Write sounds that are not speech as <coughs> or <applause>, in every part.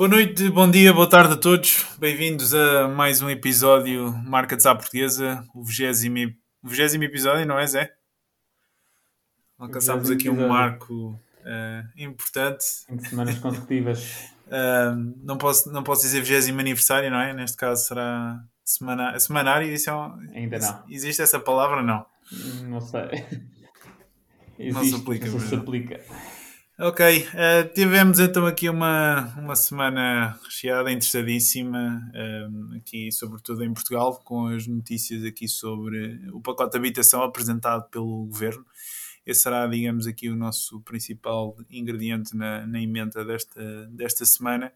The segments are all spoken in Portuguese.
Boa noite, bom dia, boa tarde a todos. Bem-vindos a mais um episódio Marca à Portuguesa, o 20, o 20 episódio, não é, Zé? Alcançámos aqui um marco uh, importante. Em semanas consecutivas. <laughs> Uh, não, posso, não posso dizer 20 aniversário, não é? Neste caso será semana, semanário. Isso é um, Ainda não. Existe essa palavra? Não. Não sei. Existe, não se aplica. Não se aplica. Ok, uh, tivemos então aqui uma, uma semana recheada, interessadíssima, uh, aqui sobretudo em Portugal, com as notícias aqui sobre o pacote de habitação apresentado pelo Governo esse será, digamos, aqui o nosso principal ingrediente na, na emenda desta, desta semana.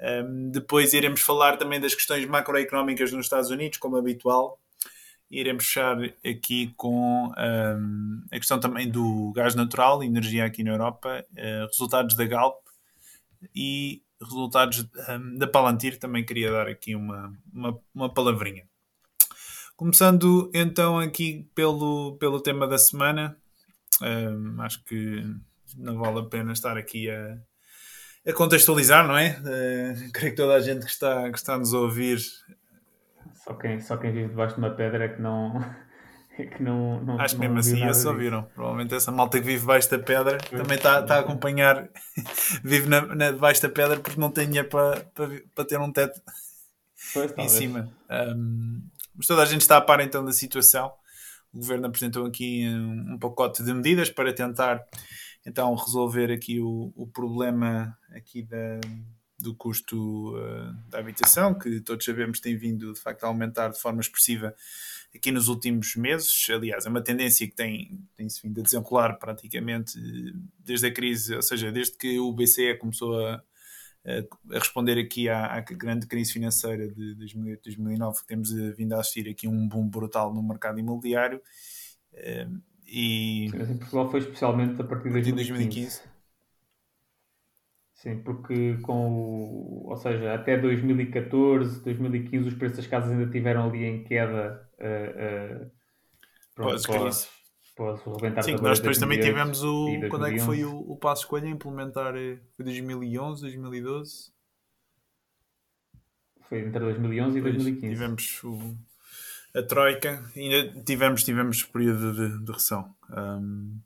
Um, depois iremos falar também das questões macroeconómicas nos Estados Unidos, como habitual. Iremos fechar aqui com um, a questão também do gás natural, energia aqui na Europa, uh, resultados da Galp e resultados um, da Palantir. Também queria dar aqui uma, uma, uma palavrinha. Começando então aqui pelo, pelo tema da semana, um, acho que não vale a pena estar aqui a, a contextualizar, não é? Uh, creio que toda a gente que está, que está a nos ouvir. Só quem, só quem vive debaixo de uma pedra é que não. <laughs> É que não, não Acho que mesmo assim já só viram. Provavelmente essa malta que vive debaixo da pedra também está, está a acompanhar, <laughs> vive na, na, debaixo da pedra porque não tem dinheiro para, para, para ter um teto pois, em cima. Um, mas toda a gente está a par então da situação o governo apresentou aqui um, um pacote de medidas para tentar então resolver aqui o, o problema aqui da, do custo uh, da habitação, que todos sabemos tem vindo de facto a aumentar de forma expressiva aqui nos últimos meses. Aliás, é uma tendência que tem, tem-se vindo a desenrolar praticamente desde a crise, ou seja, desde que o BCE começou a, a responder aqui à, à, grande crise financeira de 2008, 2009, que temos vindo a assistir aqui um boom brutal no mercado imobiliário. Eh, e... Em Portugal foi especialmente a partir de 2015. 2015. Sim, porque com o, ou seja, até 2014, 2015 os preços das casas ainda tiveram ali em queda uh, uh, pronto, pós, pós Sim, nós depois também tivemos o. Quando é que foi o, o passo escolha a implementar? Foi 2011, 2012? Foi entre 2011 e pois, 2015. Tivemos o, a Troika, ainda tivemos, tivemos período de, de recessão. Um,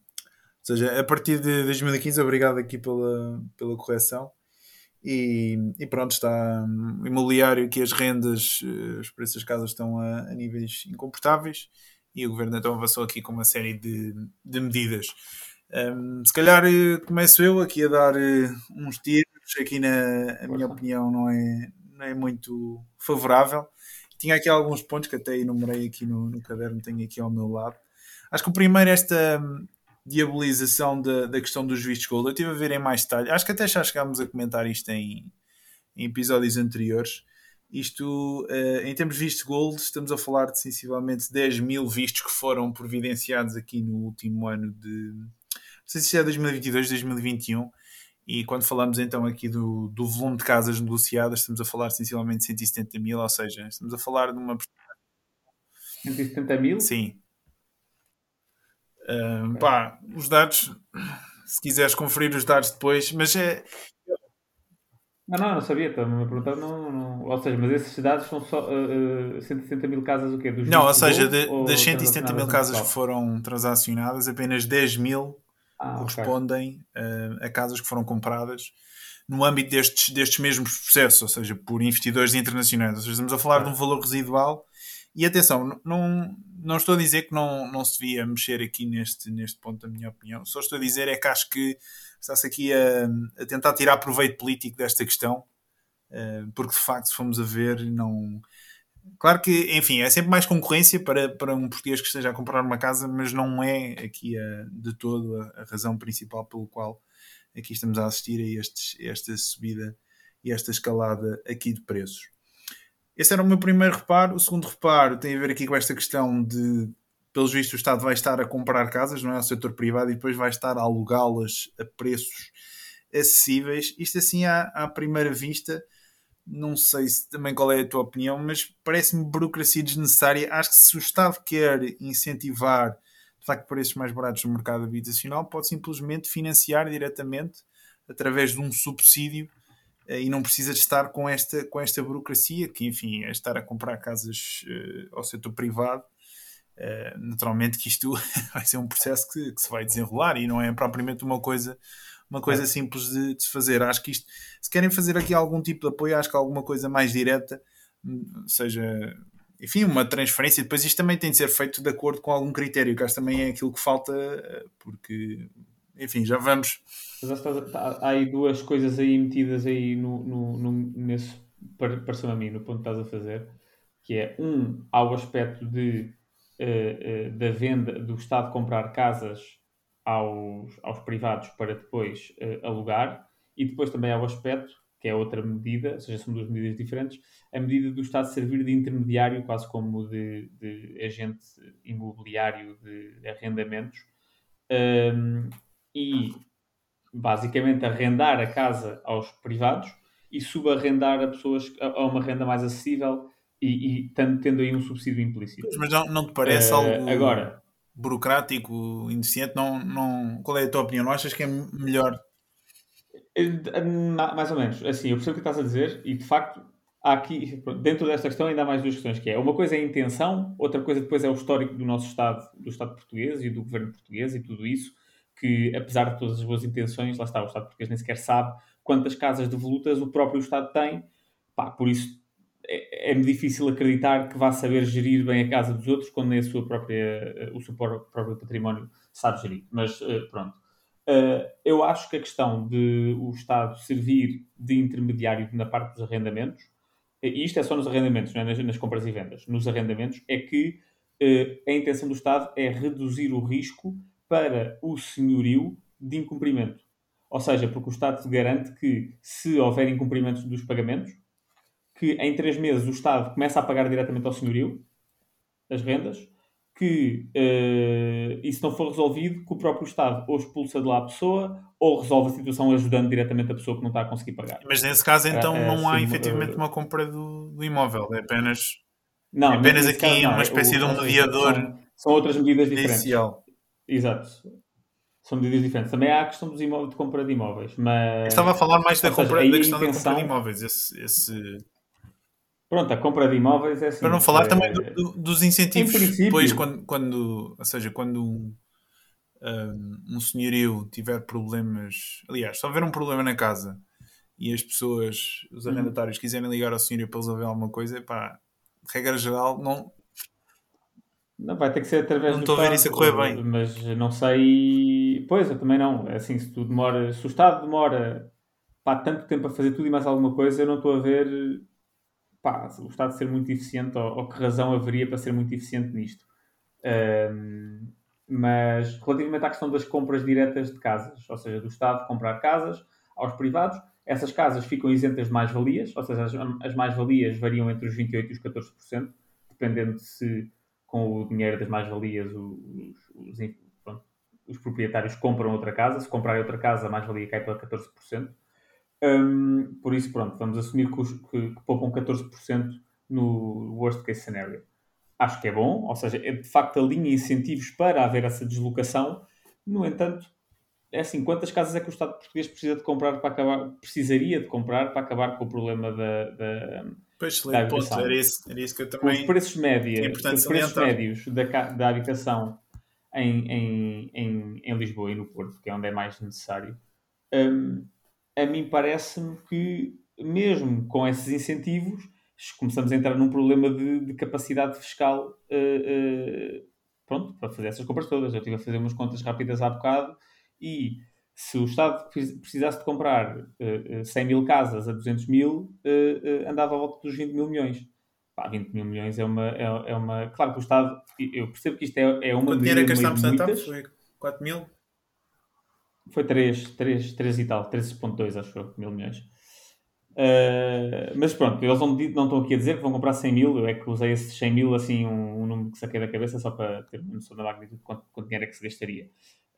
seja, a partir de 2015, obrigado aqui pela, pela correção. E, e, pronto, está um, imobiliário que as rendas, eh, os preços das casas estão a, a níveis incomportáveis e o governo então avançou aqui com uma série de, de medidas. Um, se calhar eh, começo eu aqui a dar uh, uns tiros, aqui na a minha opinião não é, não é muito favorável. Tinha aqui alguns pontos que até enumerei aqui no, no caderno, tenho aqui ao meu lado. Acho que o primeiro, esta diabolização da, da questão dos vistos gold, eu estive a ver em mais detalhe. Acho que até já chegámos a comentar isto em, em episódios anteriores. Isto, uh, em termos de visto gold, estamos a falar de sensivelmente 10 mil vistos que foram providenciados aqui no último ano de. Não sei se é 2022, 2021. E quando falamos então aqui do, do volume de casas negociadas, estamos a falar sensivelmente de 170 mil, ou seja, estamos a falar de uma. 170 mil? Sim. Pá, os dados, se quiseres conferir os dados depois, mas é, não, não, não sabia, estava-me a perguntar, não, não, ou seja, mas esses dados são só uh, uh, 160 mil casas o quê? Dos não, ou seja, de, das 170 mil casas que foram transacionadas, apenas 10 mil ah, correspondem okay. uh, a casas que foram compradas no âmbito destes, destes mesmos processos, ou seja, por investidores internacionais. Ou seja, estamos a falar ah. de um valor residual. E atenção, não, não estou a dizer que não, não se devia mexer aqui neste, neste ponto, na minha opinião. Só estou a dizer é que acho que está-se aqui a, a, tentar tirar proveito político desta questão, uh, porque de facto, se formos a ver, não. Claro que, enfim, é sempre mais concorrência para, para um português que esteja a comprar uma casa, mas não é aqui a, de todo a, a razão principal pelo qual aqui estamos a assistir a, estes, a esta subida e esta escalada aqui de preços. Esse era o meu primeiro reparo. O segundo reparo tem a ver aqui com esta questão de, pelos vistos, o Estado vai estar a comprar casas, não é? O setor privado, e depois vai estar a alugá-las a preços acessíveis. Isto assim, à, à primeira vista, não sei se, também qual é a tua opinião, mas parece-me burocracia desnecessária. Acho que se o Estado quer incentivar de facto preços mais baratos no mercado habitacional, pode simplesmente financiar diretamente através de um subsídio e não precisa de estar com esta, com esta burocracia, que enfim, é estar a comprar casas uh, ao setor privado. Uh, naturalmente que isto <laughs> vai ser um processo que, que, se vai desenrolar e não é propriamente uma coisa uma coisa é. simples de, de, se fazer. Acho que isto, se querem fazer aqui algum tipo de apoio, acho que alguma coisa mais direta, hum, seja, enfim, uma transferência. Depois isto também tem de ser feito de acordo com algum critério, que acho também é aquilo que falta, porque, enfim, já vamos. Mas há aí duas coisas aí metidas aí no, no, no, nesse, pareceu a mim, no ponto que estás a fazer, que é, um, há o aspecto de, uh, uh, da venda, do Estado comprar casas aos, aos privados para depois uh, alugar, e depois também há o aspecto, que é outra medida, ou seja, são duas medidas diferentes, a medida do Estado servir de intermediário, quase como de, de agente imobiliário de arrendamentos, ehm, e basicamente arrendar a casa aos privados e subarrendar a pessoas a, uma renda mais acessível e, e tendo aí um subsídio implícito. Mas não, não te parece uh, algo... Agora, burocrático, ineficiente, não, não... qual é a tua opinião? Não achas que é melhor? Eh, mais ou menos. Assim, eu percebo o que estás a dizer e, de facto, há aqui, dentro desta questão, ainda há mais duas questões, que é uma coisa é a intenção, outra coisa depois é o histórico do nosso Estado, do Estado português e do governo português e tudo isso, que apesar de todas as boas intenções, lá está, o Estado português nem sequer sabe quantas casas devolutas o próprio Estado tem, pá, por isso é-me difícil acreditar que vá saber gerir bem a casa dos outros quando nem a sua própria, eh, o seu próprio património sabe gerir. Mas eh, pronto. Eh, eu acho que a questão de o Estado servir de intermediário na parte dos arrendamentos, e isto é só nos arrendamentos, não é? nas, nas compras e vendas, nos arrendamentos, é que a intenção do Estado é reduzir o risco para o senhorio de incumprimento. Ou seja, porque o Estado garante que se houver incumprimento dos pagamentos, que em três meses o Estado começa a pagar diretamente ao senhorio as rendas, que uh, isso não for resolvido, que o próprio Estado ou expulsa de lá a pessoa ou resolve a situação ajudando diretamente a pessoa que não está a conseguir pagar. Mas nesse caso, então, é, é não há assim, efetivamente uh, uma compra do, do, imóvel, é apenas, não, é apenas aqui caso, não, uma espécie de um mediador. São, são, outras medidas diferentes. Exato. São medidas diferentes. Também há a questão dos imóveis, de compra de imóveis. Mas... estava a falar mais da, compra, seja, da questão intenção... da compra de imóveis. Esse, esse Pronto, a compra de imóveis é assim. Para não falar é... também do, do, dos incentivos. Depois, quando, quando, ou seja, quando um, um senhorio tiver problemas. Aliás, se houver um problema na casa e as pessoas, os uhum. arrendatários, uhum. quiserem ligar ao senhorio para resolver alguma coisa, pá, regra geral, não. Não, vai ter que ser através não do. Não estou a ver isso a correr bem. Mas não sei. Pois, eu também não. É assim, se tu demora. Se o Estado demora pá, tanto tempo a fazer tudo e mais alguma coisa, eu não estou a ver pá, o Estado ser muito eficiente, ou, ou, que razão haveria para ser muito eficiente nisto. Um, mas relativamente à questão das compras diretas de casas, ou seja, do Estado comprar casas aos privados, essas casas ficam isentas de mais-valias, ou seja, as, as mais-valias variam entre os 28% e os 14%, dependendo de se com o dinheiro das mais-valias os, os, os, proprietários compram outra casa, se comprarem outra casa a mais-valia cai para 14%. Um, por isso, pronto, vamos assumir que, os, que, que poupam 14% no worst case scenario. Acho que é bom, ou seja, é de facto alinha incentivos para haver essa deslocação. No entanto, é assim, quantas casas é que o Estado português precisa de comprar para acabar, precisaria de comprar para acabar com o problema da, da, pois, habitação? Ponto, era, isso, era isso que eu também... Os preços, média, os preços médios da, da habitação em, em, em, em Lisboa e no Porto, que é onde é mais necessário, um, a mim parece-me que, mesmo com esses incentivos, começamos a entrar num problema de, de capacidade fiscal uh, uh, pronto, para fazer essas compras todas. Eu estive a fazer umas contas rápidas há bocado e se o Estado precisasse de comprar uh, 100 mil casas a 200 mil, andava à volta dos 20 mil milhões. Pá, 20 mil milhões é uma, é, é, uma... Claro que o Estado... Eu percebo que isto é, é uma... Quanto dinheiro é que gastámos Foi 4 mil? Foi 3, 3, 3 e tal, 13.2 acho eu, mil milhões. Uh, mas pronto, eles não, não estão aqui a dizer que vão comprar 100 mil, eu é que usei esses 100 mil, assim, um, um número que saquei da cabeça só para ter uma noção da magnitude de quanto, quanto dinheiro é que se gastaria.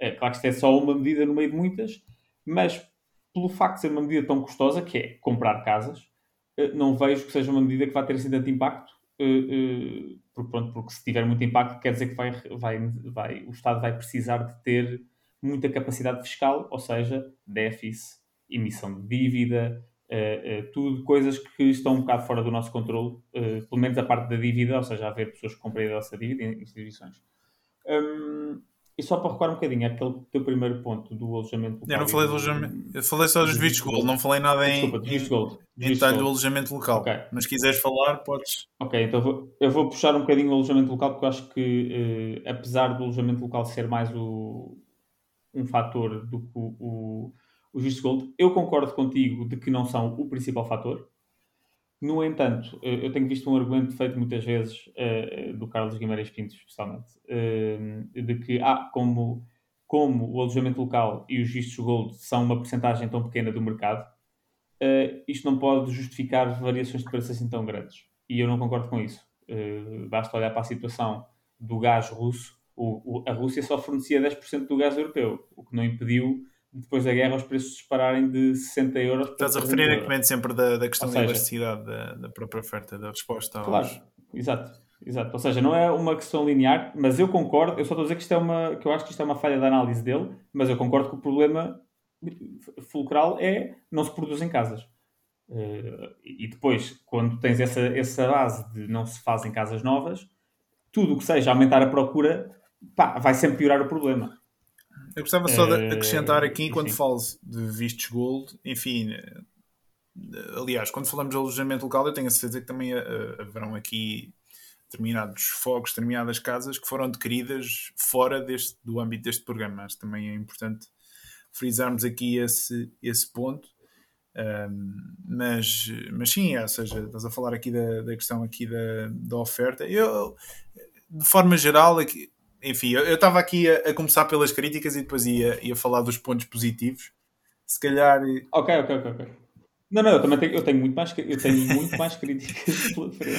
Uh, claro que isto é só uma medida no meio de muitas, mas pelo facto de ser uma medida tão custosa, que é comprar casas, uh, não vejo que seja uma medida que vá ter assim tanto impacto, porque, pronto, porque se tiver muito impacto quer dizer que vai, vai, vai, o Estado vai precisar de ter muita capacidade fiscal, ou seja, déficit, emissão de dívida, tudo coisas que estão um bocado fora do nosso controle, pelo menos a parte da dívida, ou seja, haver pessoas que comprem a nossa dívida em instituições. Um, e só para recuar um bocadinho, aquele teu primeiro ponto do alojamento local. Eu não falei do alojamento, eu falei só dos vistos gold, não falei nada em, Desculpa, em, gold. em detalhe do alojamento local. Okay. Mas se quiseres falar, podes. Ok, então vou, eu vou puxar um bocadinho o alojamento local, porque eu acho que, apesar do alojamento local ser mais o, um fator do que o, o os vistos gold. Eu concordo contigo de que não são o principal fator. No entanto, eu tenho visto um argumento feito muitas vezes uh, do Carlos Guimarães Pinto, especialmente, uh, de que, ah, como, como o alojamento local e os vistos gold são uma porcentagem tão pequena do mercado, uh, isto não pode justificar variações de preços assim tão grandes. E eu não concordo com isso. basta olhar para a situação do gás russo. O, o, a Rússia só fornecia 10% do gás europeu, o que não impediu depois da guerra os preços dispararem de 60 euros Estás a referir a sempre da, da questão seja, da elasticidade da, da, própria oferta, da resposta aos... Claro, exato, exato. Ou seja, não é uma questão linear, mas eu concordo, eu só estou a dizer que isto é uma, que eu acho que isto é uma falha da análise dele, mas eu concordo que o problema fulcral é não se produz em casas. Uh, e depois, quando tens essa, essa base de não se fazem casas novas, tudo o que seja aumentar a procura, pá, vai sempre piorar o problema. Eu gostava só de eh, acrescentar aqui, quando falo de vistos gold, enfim, eh, aliás, quando falamos de alojamento local, eu tenho a certeza que também eh, haverão aqui determinados fogos, determinadas casas que foram adquiridas fora deste, do âmbito deste programa. Mas também é importante frisarmos aqui esse, esse ponto. Um, mas, mas sim, ou seja, estás a falar aqui da, da questão aqui da, da oferta. Eu, de forma geral, aqui, enfim, eu estava aqui a, a, começar pelas críticas e depois ia, ia falar dos pontos positivos. Se calhar. Ok, ok, ok. okay. Não, não, eu também tenho, eu tenho muito mais, eu tenho muito mais críticas <laughs> pela frente.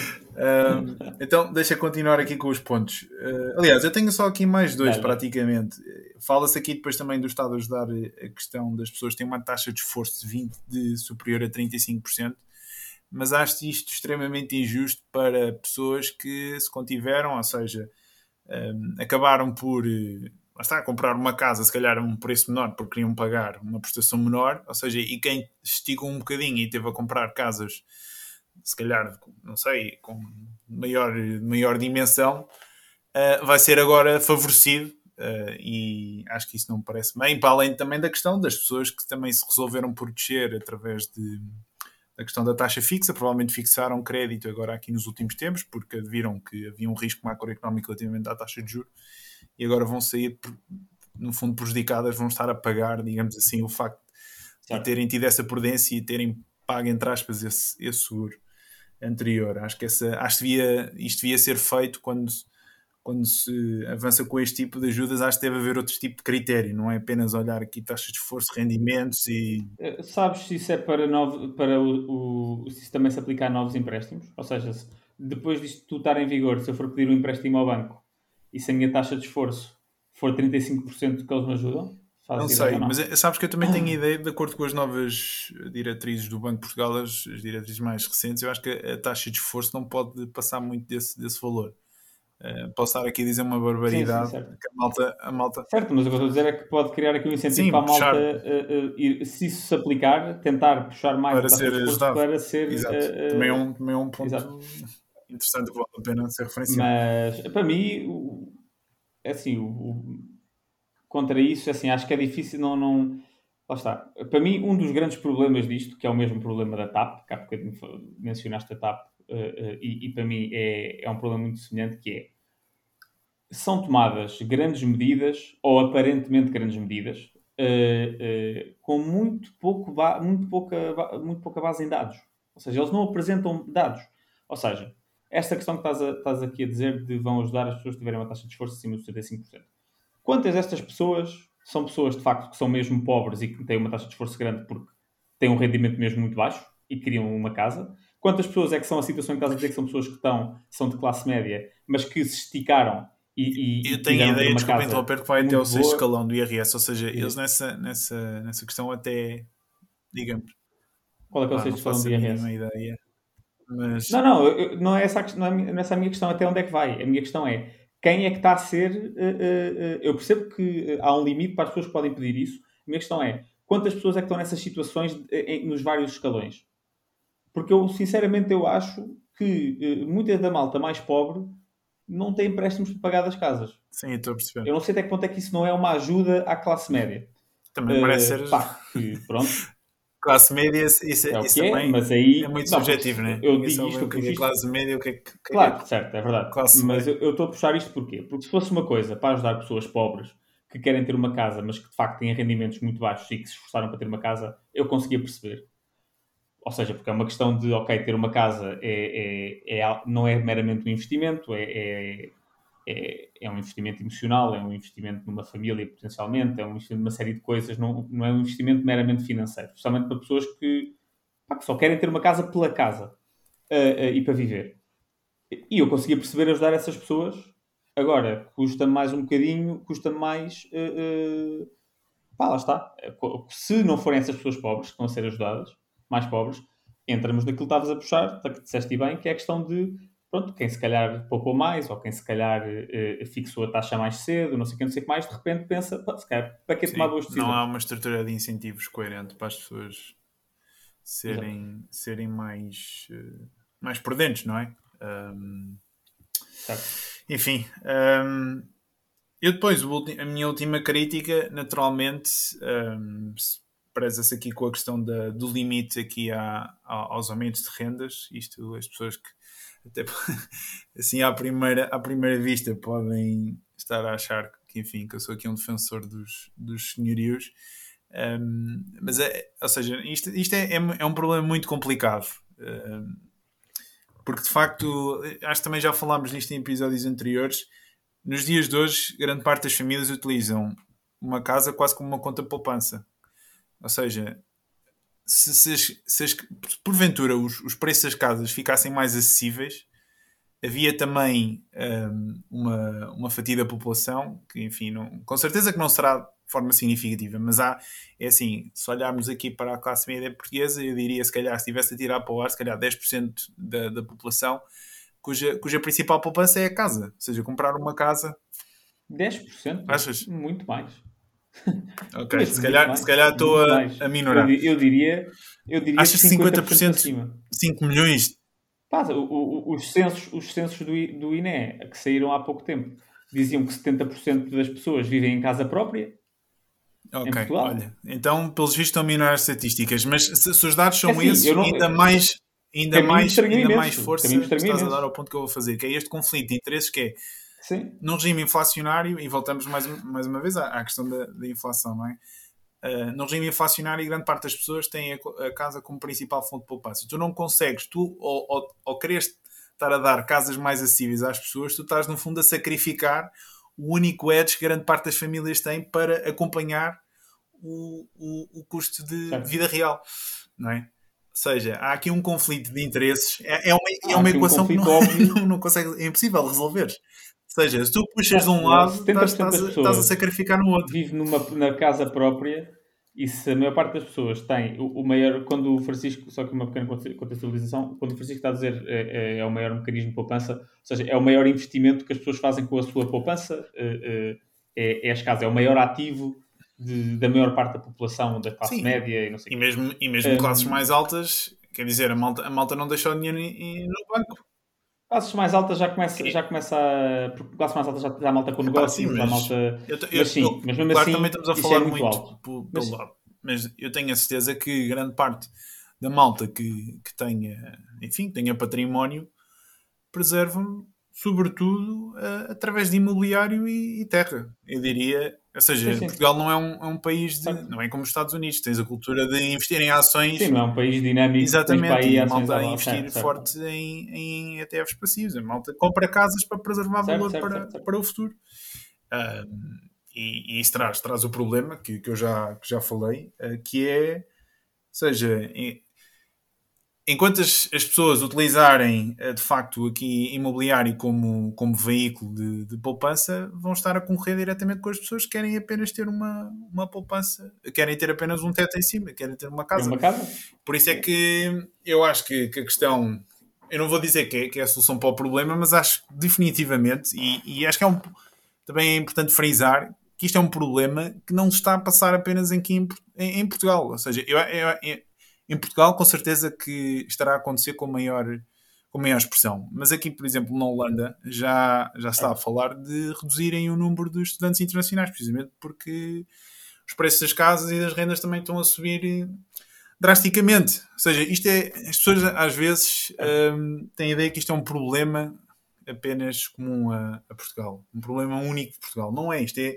Então, deixa continuar aqui com os pontos. Uh, aliás, eu tenho só aqui mais dois, praticamente. Fala-se aqui depois também do Estado ajudar a questão das pessoas têm uma taxa de esforço de 20 de superior a 35%, mas acho isto extremamente injusto para pessoas que se contiveram, ou seja, acabaram por uh, está, comprar uma casa, se calhar a um preço menor, porque queriam pagar uma prestação menor, ou seja, e quem esticou um bocadinho e teve a comprar casas, se calhar, não sei, com maior, maior dimensão, uh, vai ser agora favorecido. Uh, e acho que isso não me parece bem, para além também da questão das pessoas que também se resolveram proteger através de, a questão da taxa fixa, provavelmente fixaram crédito agora aqui nos últimos tempos, porque viram que havia um risco macroeconómico relativamente à taxa de juros e agora vão sair, no fundo, prejudicadas, vão estar a pagar, digamos assim, o facto certo. de terem tido essa prudência e terem pago, entre aspas, esse, esse seguro anterior. Acho que essa, acho que devia, isto devia ser feito quando quando se avança com este tipo de ajudas, acho que deve haver outro tipo de critério, não é apenas olhar aqui taxas de esforço, rendimentos e. Eh, sabes se isso é para, novo, para o, o, se isso também se aplica a novos empréstimos? Ou seja, se, depois disto tudo estar em vigor, se eu for pedir um empréstimo ao banco e se a minha taxa de esforço for 35% que eles me ajudam? Não sei, não? mas é, sabes que eu também tenho ideia, de acordo com as novas diretrizes do Banco de Portugal, as, as diretrizes mais recentes, eu acho que a taxa de esforço não pode passar muito desse, desse valor. Uh, posso estar aqui a dizer uma barbaridade sim, sim, que a malta, a malta. Certo, mas o que eu estou a dizer é que pode criar aqui um incentivo sim, para a malta, uh, uh, se isso se aplicar, tentar puxar mais para ser ajudado. Para ser, Exato. também, é um, também é um ponto Exato. interessante que vale a pena ser referenciado. Mas para mim, o, é assim, o, o, contra isso, assim, acho que é difícil, não, não. Lá está. Para mim, um dos grandes problemas disto, que é o mesmo problema da TAP, que há bocadinho mencionaste a TAP, e, e, para mim é, é um problema muito semelhante, que é são tomadas grandes medidas, ou aparentemente grandes medidas, uh, uh, com muito, pouco muito, pouca, muito pouca base em dados. Ou seja, eles não apresentam dados. Ou seja, esta questão que estás, a, estás aqui a dizer de vão ajudar as pessoas que tiverem uma taxa de esforço acima de 75%. Quantas destas pessoas são pessoas de facto que são mesmo pobres e que têm uma taxa de esforço grande porque têm um rendimento mesmo muito baixo? e queriam uma casa. Quantas pessoas é que são a situação em casa de dizer que são pessoas que estão, são de classe média, mas que se esticaram e, e eu tenho a ideia, desculpa interromper, que vai até o sexto escalão do IRS, ou seja, eles nessa, nessa, nessa questão até, digamos... Qual é que é o sexto escalão do IRS? Ideia, mas... Não, não, eu, não, é essa, não é essa a minha questão, até onde é que vai. A minha questão é, quem é que está a ser... Uh, uh, eu percebo que há um limite para as pessoas que podem pedir isso. A minha questão é, quantas pessoas é que estão nessas situações nos vários escalões? Porque eu, sinceramente, eu acho que uh, muita da malta mais pobre não tem empréstimos para pagar das casas. Sim, estou a perceber. Eu não sei até que ponto é que isso não é uma ajuda à classe média. Também parece uh, ser. Pá, que, pronto. <laughs> classe média, isso, é isso é, também mas aí, é muito não, subjetivo, não é? Eu digo isto, porque classe média, o que é que. Claro, é? certo, é verdade. Classe mas eu, eu, estou a puxar isto porquê? Porque se fosse uma coisa para ajudar pessoas pobres que querem ter uma casa, mas que de facto têm rendimentos muito baixos e que se esforçaram para ter uma casa, eu conseguia perceber. Ou seja, porque é uma questão de, ok, ter uma casa é, é, é não é meramente um investimento, é, é, é, é, um investimento emocional, é um investimento numa família potencialmente, é um investimento numa série de coisas, não, não é um investimento meramente financeiro, especialmente para pessoas que, pá, que só querem ter uma casa pela casa uh, uh, e para viver. E eu conseguia perceber ajudar essas pessoas. Agora, custa mais um bocadinho, custa mais. Uh, pá, lá está. Se não forem essas pessoas pobres que vão ser ajudadas, mais pobres, entramos naquilo que estavas a puxar, que disseste bem, que é a questão de pronto, quem se calhar poupou mais, ou quem se calhar uh, fixou a taxa mais cedo, não sei o que, não sei o que mais, de repente pensa, se calhar, para que tomar boas decisões? Não há uma estrutura de incentivos coerente para as pessoas serem, serem mais, uh, mais prudentes, não é? Um, enfim, um, eu depois, a minha última crítica, naturalmente, um, preza-se aqui com a questão da, do limite aqui à, aos aumentos de rendas, isto as pessoas que até <laughs> assim à primeira, à primeira vista podem estar a achar que enfim que eu sou aqui um defensor dos, dos senhorios. Um, mas é, ou seja, isto, isto é, é, é um problema muito complicado. Um, porque de facto acho que também já falámos nisto em episódios anteriores. Nos dias de hoje grande parte das famílias utilizam uma casa quase como uma conta poupança ou seja, se, se, se, porventura os, os preços das casas ficassem mais acessíveis, havia também um, uma, uma fatia da população que, enfim, não, com certeza que não será de forma significativa, mas há, é assim, se olharmos aqui para a classe média portuguesa, eu diria, se calhar, se tivesse a tirar para o ar, se calhar 10% da, da população, cuja, cuja principal poupança é a casa, ou seja, comprar uma casa. 10%? Achas? Muito mais. Ok, se calhar, se calhar estou a, a minorar. Eu, eu, diria, eu diria Achas 50%, 50% acima. 5 milhões? Pá, o, o, os censos, os censos do, do INE, que saíram há pouco tempo, diziam que 70% das pessoas vivem em casa própria. Ok, olha. Então, pelos vistos, estão a minorar as estatísticas, mas se, se os dados são é assim, esses, não, ainda mais, ainda mais, ainda mais força estás a dar ao ponto que eu vou fazer, que é este conflito de interesses que é Sim. Num regime inflacionário, e voltamos mais, mais uma vez à, à questão da, da, inflação, não é? Uh, no regime inflacionário, grande parte das pessoas tem a, a, casa como principal fonte de poupança. Tu não consegues, tu, ou, ou, ou queres estar a dar casas mais acessíveis às pessoas, tu estás, no fundo, a sacrificar o único edge que grande parte das famílias têm para acompanhar o, o, o custo de certo. vida real, não é? Ou seja, há aqui um conflito de interesses. É, é uma, é uma equação um que não, <laughs> não, não consegue, é impossível resolver. Ou seja, se tu puxas de um lado, estás, estás, estás, a sacrificar no outro. Vive numa, na casa própria e se a maior parte das pessoas tem o, o maior, quando o Francisco, só que uma pequena contextualização, quando o Francisco está a dizer é, é, é, o maior mecanismo de poupança, ou seja, é o maior investimento que as pessoas fazem com a sua poupança, é, é, é as casas, é o maior ativo de, da maior parte da população, da classe Sim. média e não sei E mesmo, e mesmo um, classes mais altas, quer dizer, a malta, a malta não deixa o dinheiro no banco. Classes mais altas já começa, já começa a. Porque classes mais altas já, já malta com negócio, sim, mas, malta. Eu, eu, mas sim, eu, mas mesmo claro, assim. também estamos a falar é muito, muito pelo mas, lado. Mas eu tenho a certeza que grande parte da malta que, que tenha, enfim, tenha património, preservam sobretudo uh, através de imobiliário e, e, terra. Eu diria, ou seja, sim, sim. Portugal não é um, é um país de, não é como os Estados Unidos, tens a cultura de investir em ações. Sim, não é um país dinâmico. Exatamente, e a malta a investir certo, forte certo. Em, em ETFs passivos. A malta compra casas para preservar certo, valor para, para o futuro. Uh, e, e, isso traz, traz o problema que, que eu já, que já falei, uh, que é, ou seja, enquanto as, as, pessoas utilizarem de facto aqui imobiliário como, como veículo de, de, poupança, vão estar a concorrer diretamente com as pessoas que querem apenas ter uma, uma poupança, querem ter apenas um teto em cima, querem ter uma casa. Uma casa? Por isso é que eu acho que, que a questão, eu não vou dizer que é, que é, a solução para o problema, mas acho definitivamente, e, e acho que é um, também é importante frisar que isto é um problema que não está a passar apenas aqui em, em, em Portugal. Ou seja, eu, eu, eu em Portugal, com certeza que estará a acontecer com maior, com maior expressão. Mas aqui, por exemplo, na Holanda, já, já está a falar de reduzirem o número de estudantes internacionais, precisamente porque os preços das casas e das rendas também estão a subir drasticamente. Ou seja, isto é. As pessoas às vezes um, têm a ideia que isto é um problema apenas comum a, a, Portugal. Um problema único de Portugal. Não é. Isto é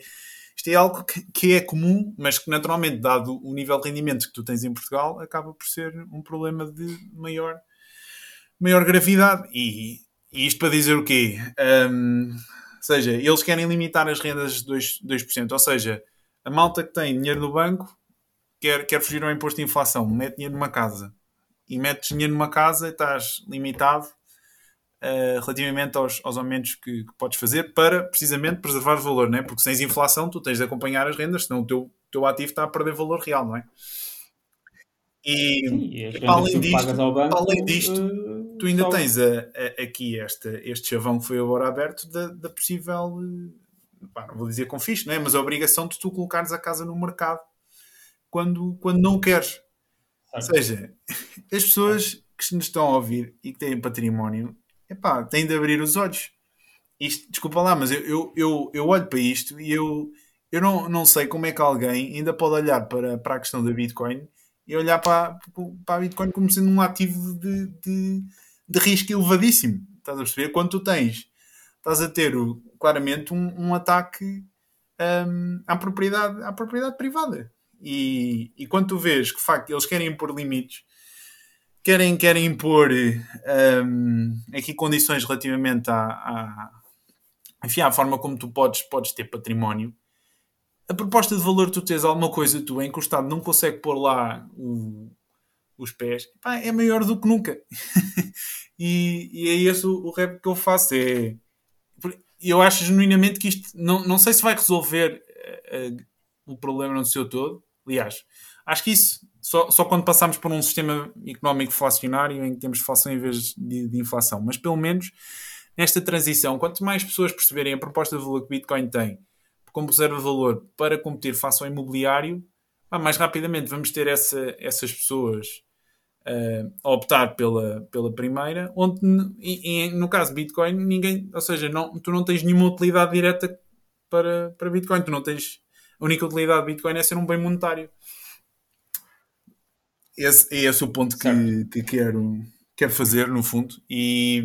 isto é algo que, que, é comum, mas que naturalmente, dado o nível de rendimento que tu tens em Portugal, acaba por ser um problema de maior, maior gravidade. E, e isto para dizer o quê? Um, ou seja, eles querem limitar as rendas de 2%, 2%. Ou seja, a malta que tem dinheiro no banco quer, quer fugir ao imposto de inflação, mete dinheiro numa casa. E metes dinheiro numa casa e estás limitado uh, relativamente aos, aos aumentos que, que, podes fazer para precisamente preservar o valor, não é? Porque sem inflação tu tens de acompanhar as rendas, senão o teu, teu ativo está a perder valor real, não é? E, Sim, e para além disto, banco, além disto uh, tu ainda só... tens a, a, aqui esta, este chavão que foi agora aberto da, da possível, eh, pá, não vou dizer confisco, não é? mas a obrigação de tu colocares a casa no mercado quando, quando não queres. Ou seja, <laughs> as pessoas que nos estão a ouvir e que têm património epá, tem de abrir os olhos. Isto, desculpa lá, mas eu, eu, eu, eu olho para isto e eu, eu não, não sei como é que alguém ainda pode olhar para, para a questão da Bitcoin e olhar para, para a Bitcoin como sendo um ativo de, de, de risco elevadíssimo. Estás a perceber? Quando tu tens, estás a ter claramente um, um ataque um, à, propriedade, à propriedade privada. E, e quando tu vês que, de facto, eles querem impor limites querem, querem impor um, aqui condições relativamente à, à, enfim, à forma como tu podes, podes ter património. A proposta de valor, tu tens alguma coisa tu em que o Estado não consegue pôr lá o, os pés, pá, é maior do que nunca. <laughs> e, e, é esse o, o rap que eu faço. É, eu acho genuinamente que isto não, não sei se vai resolver uh, uh, o problema no seu todo. Aliás, acho que isso só, só quando passamos por um sistema económico inflacionário em que temos inflação em vez de, de, inflação. Mas pelo menos nesta transição, quanto mais pessoas perceberem a proposta de valor que o Bitcoin tem como reserva de valor para competir face ao imobiliário, mais rapidamente vamos ter essa, essas pessoas uh, a optar pela, pela primeira, onde e, e, no caso Bitcoin, ninguém, ou seja, não, tu não tens nenhuma utilidade direta para, para Bitcoin, tu não tens a única utilidade de Bitcoin é ser um bem monetário esse, é esse o ponto que, que quero, quero fazer, no fundo. E,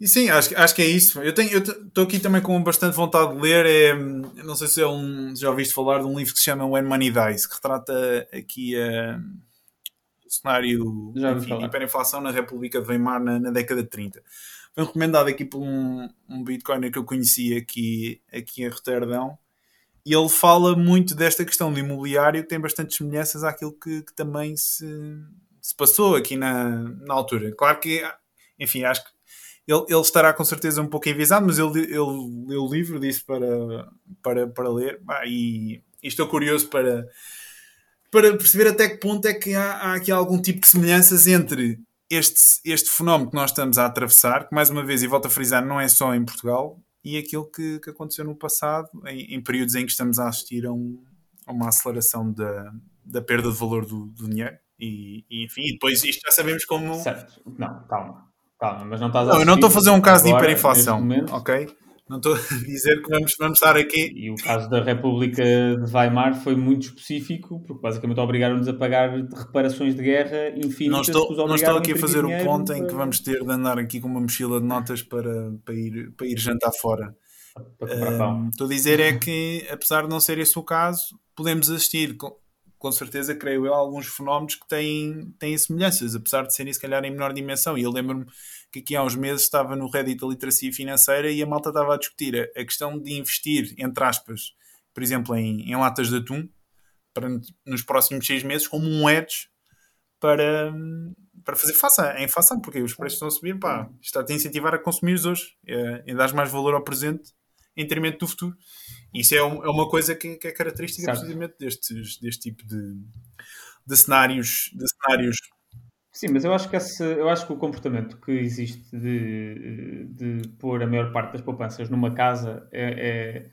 e sim, acho, acho que é isso. Eu estou aqui também com bastante vontade de ler. É, não sei se é um, já ouviste falar de um livro que se chama When Money Dies, que retrata aqui a, o cenário de hiperinflação na República de Weimar na, na, década de 30. Foi recomendado aqui por um, um Bitcoiner que eu conheci aqui, aqui em Roterdão e ele fala muito desta questão do imobiliário tem bastante semelhanças àquilo que, que também se, se, passou aqui na, na altura. Claro que, enfim, acho que ele, ele estará com certeza um pouco envisado, mas ele, ele leu o livro, disse para, para, para ler, e, e estou curioso para, para perceber até que ponto é que há, há aqui algum tipo de semelhanças entre este, este fenómeno que nós estamos a atravessar, que mais uma vez, e volto a frisar, não é só em Portugal, e aquilo que, que aconteceu no passado, em, em, períodos em que estamos a assistir a, um, a uma aceleração da, da perda de valor do, do dinheiro. E, e, enfim, depois isto já sabemos como. Certo, não, calma, calma, mas não estás a. Não, eu não estou a fazer um caso agora, de hiperinflação, momento, ok? Não estou a dizer que vamos, vamos estar aqui. E o caso da República de Weimar foi muito específico, porque basicamente obrigaram-nos a pagar reparações de guerra infinitas. Não estou, não estou aqui a fazer o ponto em que vamos ter de andar aqui com uma mochila de notas para, para, ir, para ir jantar fora. Um, estou a dizer é que, apesar de não ser esse o caso, podemos assistir, com, com certeza, creio eu, a alguns fenómenos que têm, têm semelhanças, apesar de serem, se calhar, em menor dimensão. E eu lembro-me que aqui há uns meses estava no Reddit da literacia financeira e a malta estava a discutir a, a questão de investir, entre aspas, por exemplo, em, em latas de atum, para nos próximos seis meses, como um hedge para, para fazer face à inflação, porque os preços estão a subir, pá, está-te a incentivar a consumir hoje é, e dar mais valor ao presente em detrimento do futuro. Isso é, um, é uma coisa que, que, é característica certo. precisamente destes, deste tipo de, de, cenários, de cenários. Sim, mas eu acho que, esse, eu acho que o comportamento que existe de, de pôr a maior parte das poupanças numa casa é, é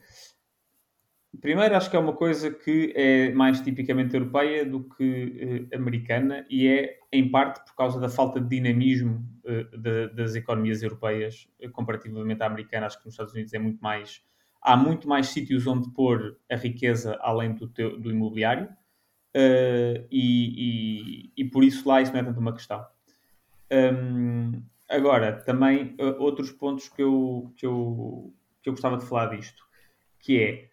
Primeiro, acho que é uma coisa que é mais tipicamente europeia do que eh, americana e é, em parte, por causa da falta de dinamismo eh, de, das economias europeias eh, comparativamente à americana. Acho que nos Estados Unidos é muito mais. Há muito mais sítios onde pôr a riqueza além do, teu, do imobiliário e, e, e, por isso lá isso não é tanto uma questão. Um, agora, também outros pontos que eu, que, eu, que eu gostava de falar disto, que é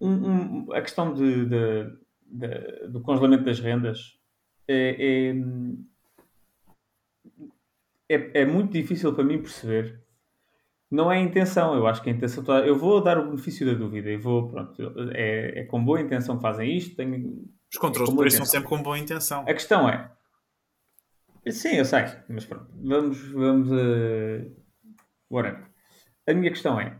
um, um, a questão de, de, de, do congelamento das rendas é, é, é, é, muito difícil para mim perceber. Não é a intenção, eu acho que a intenção. Eu vou dar o benefício da dúvida e vou, pronto, é, é com boa intenção que fazem isto. Tenho, Os controles de preço são sempre com boa intenção. A questão é. Sim, eu sei, mas pronto, vamos. vamos uh, whatever. A minha questão é: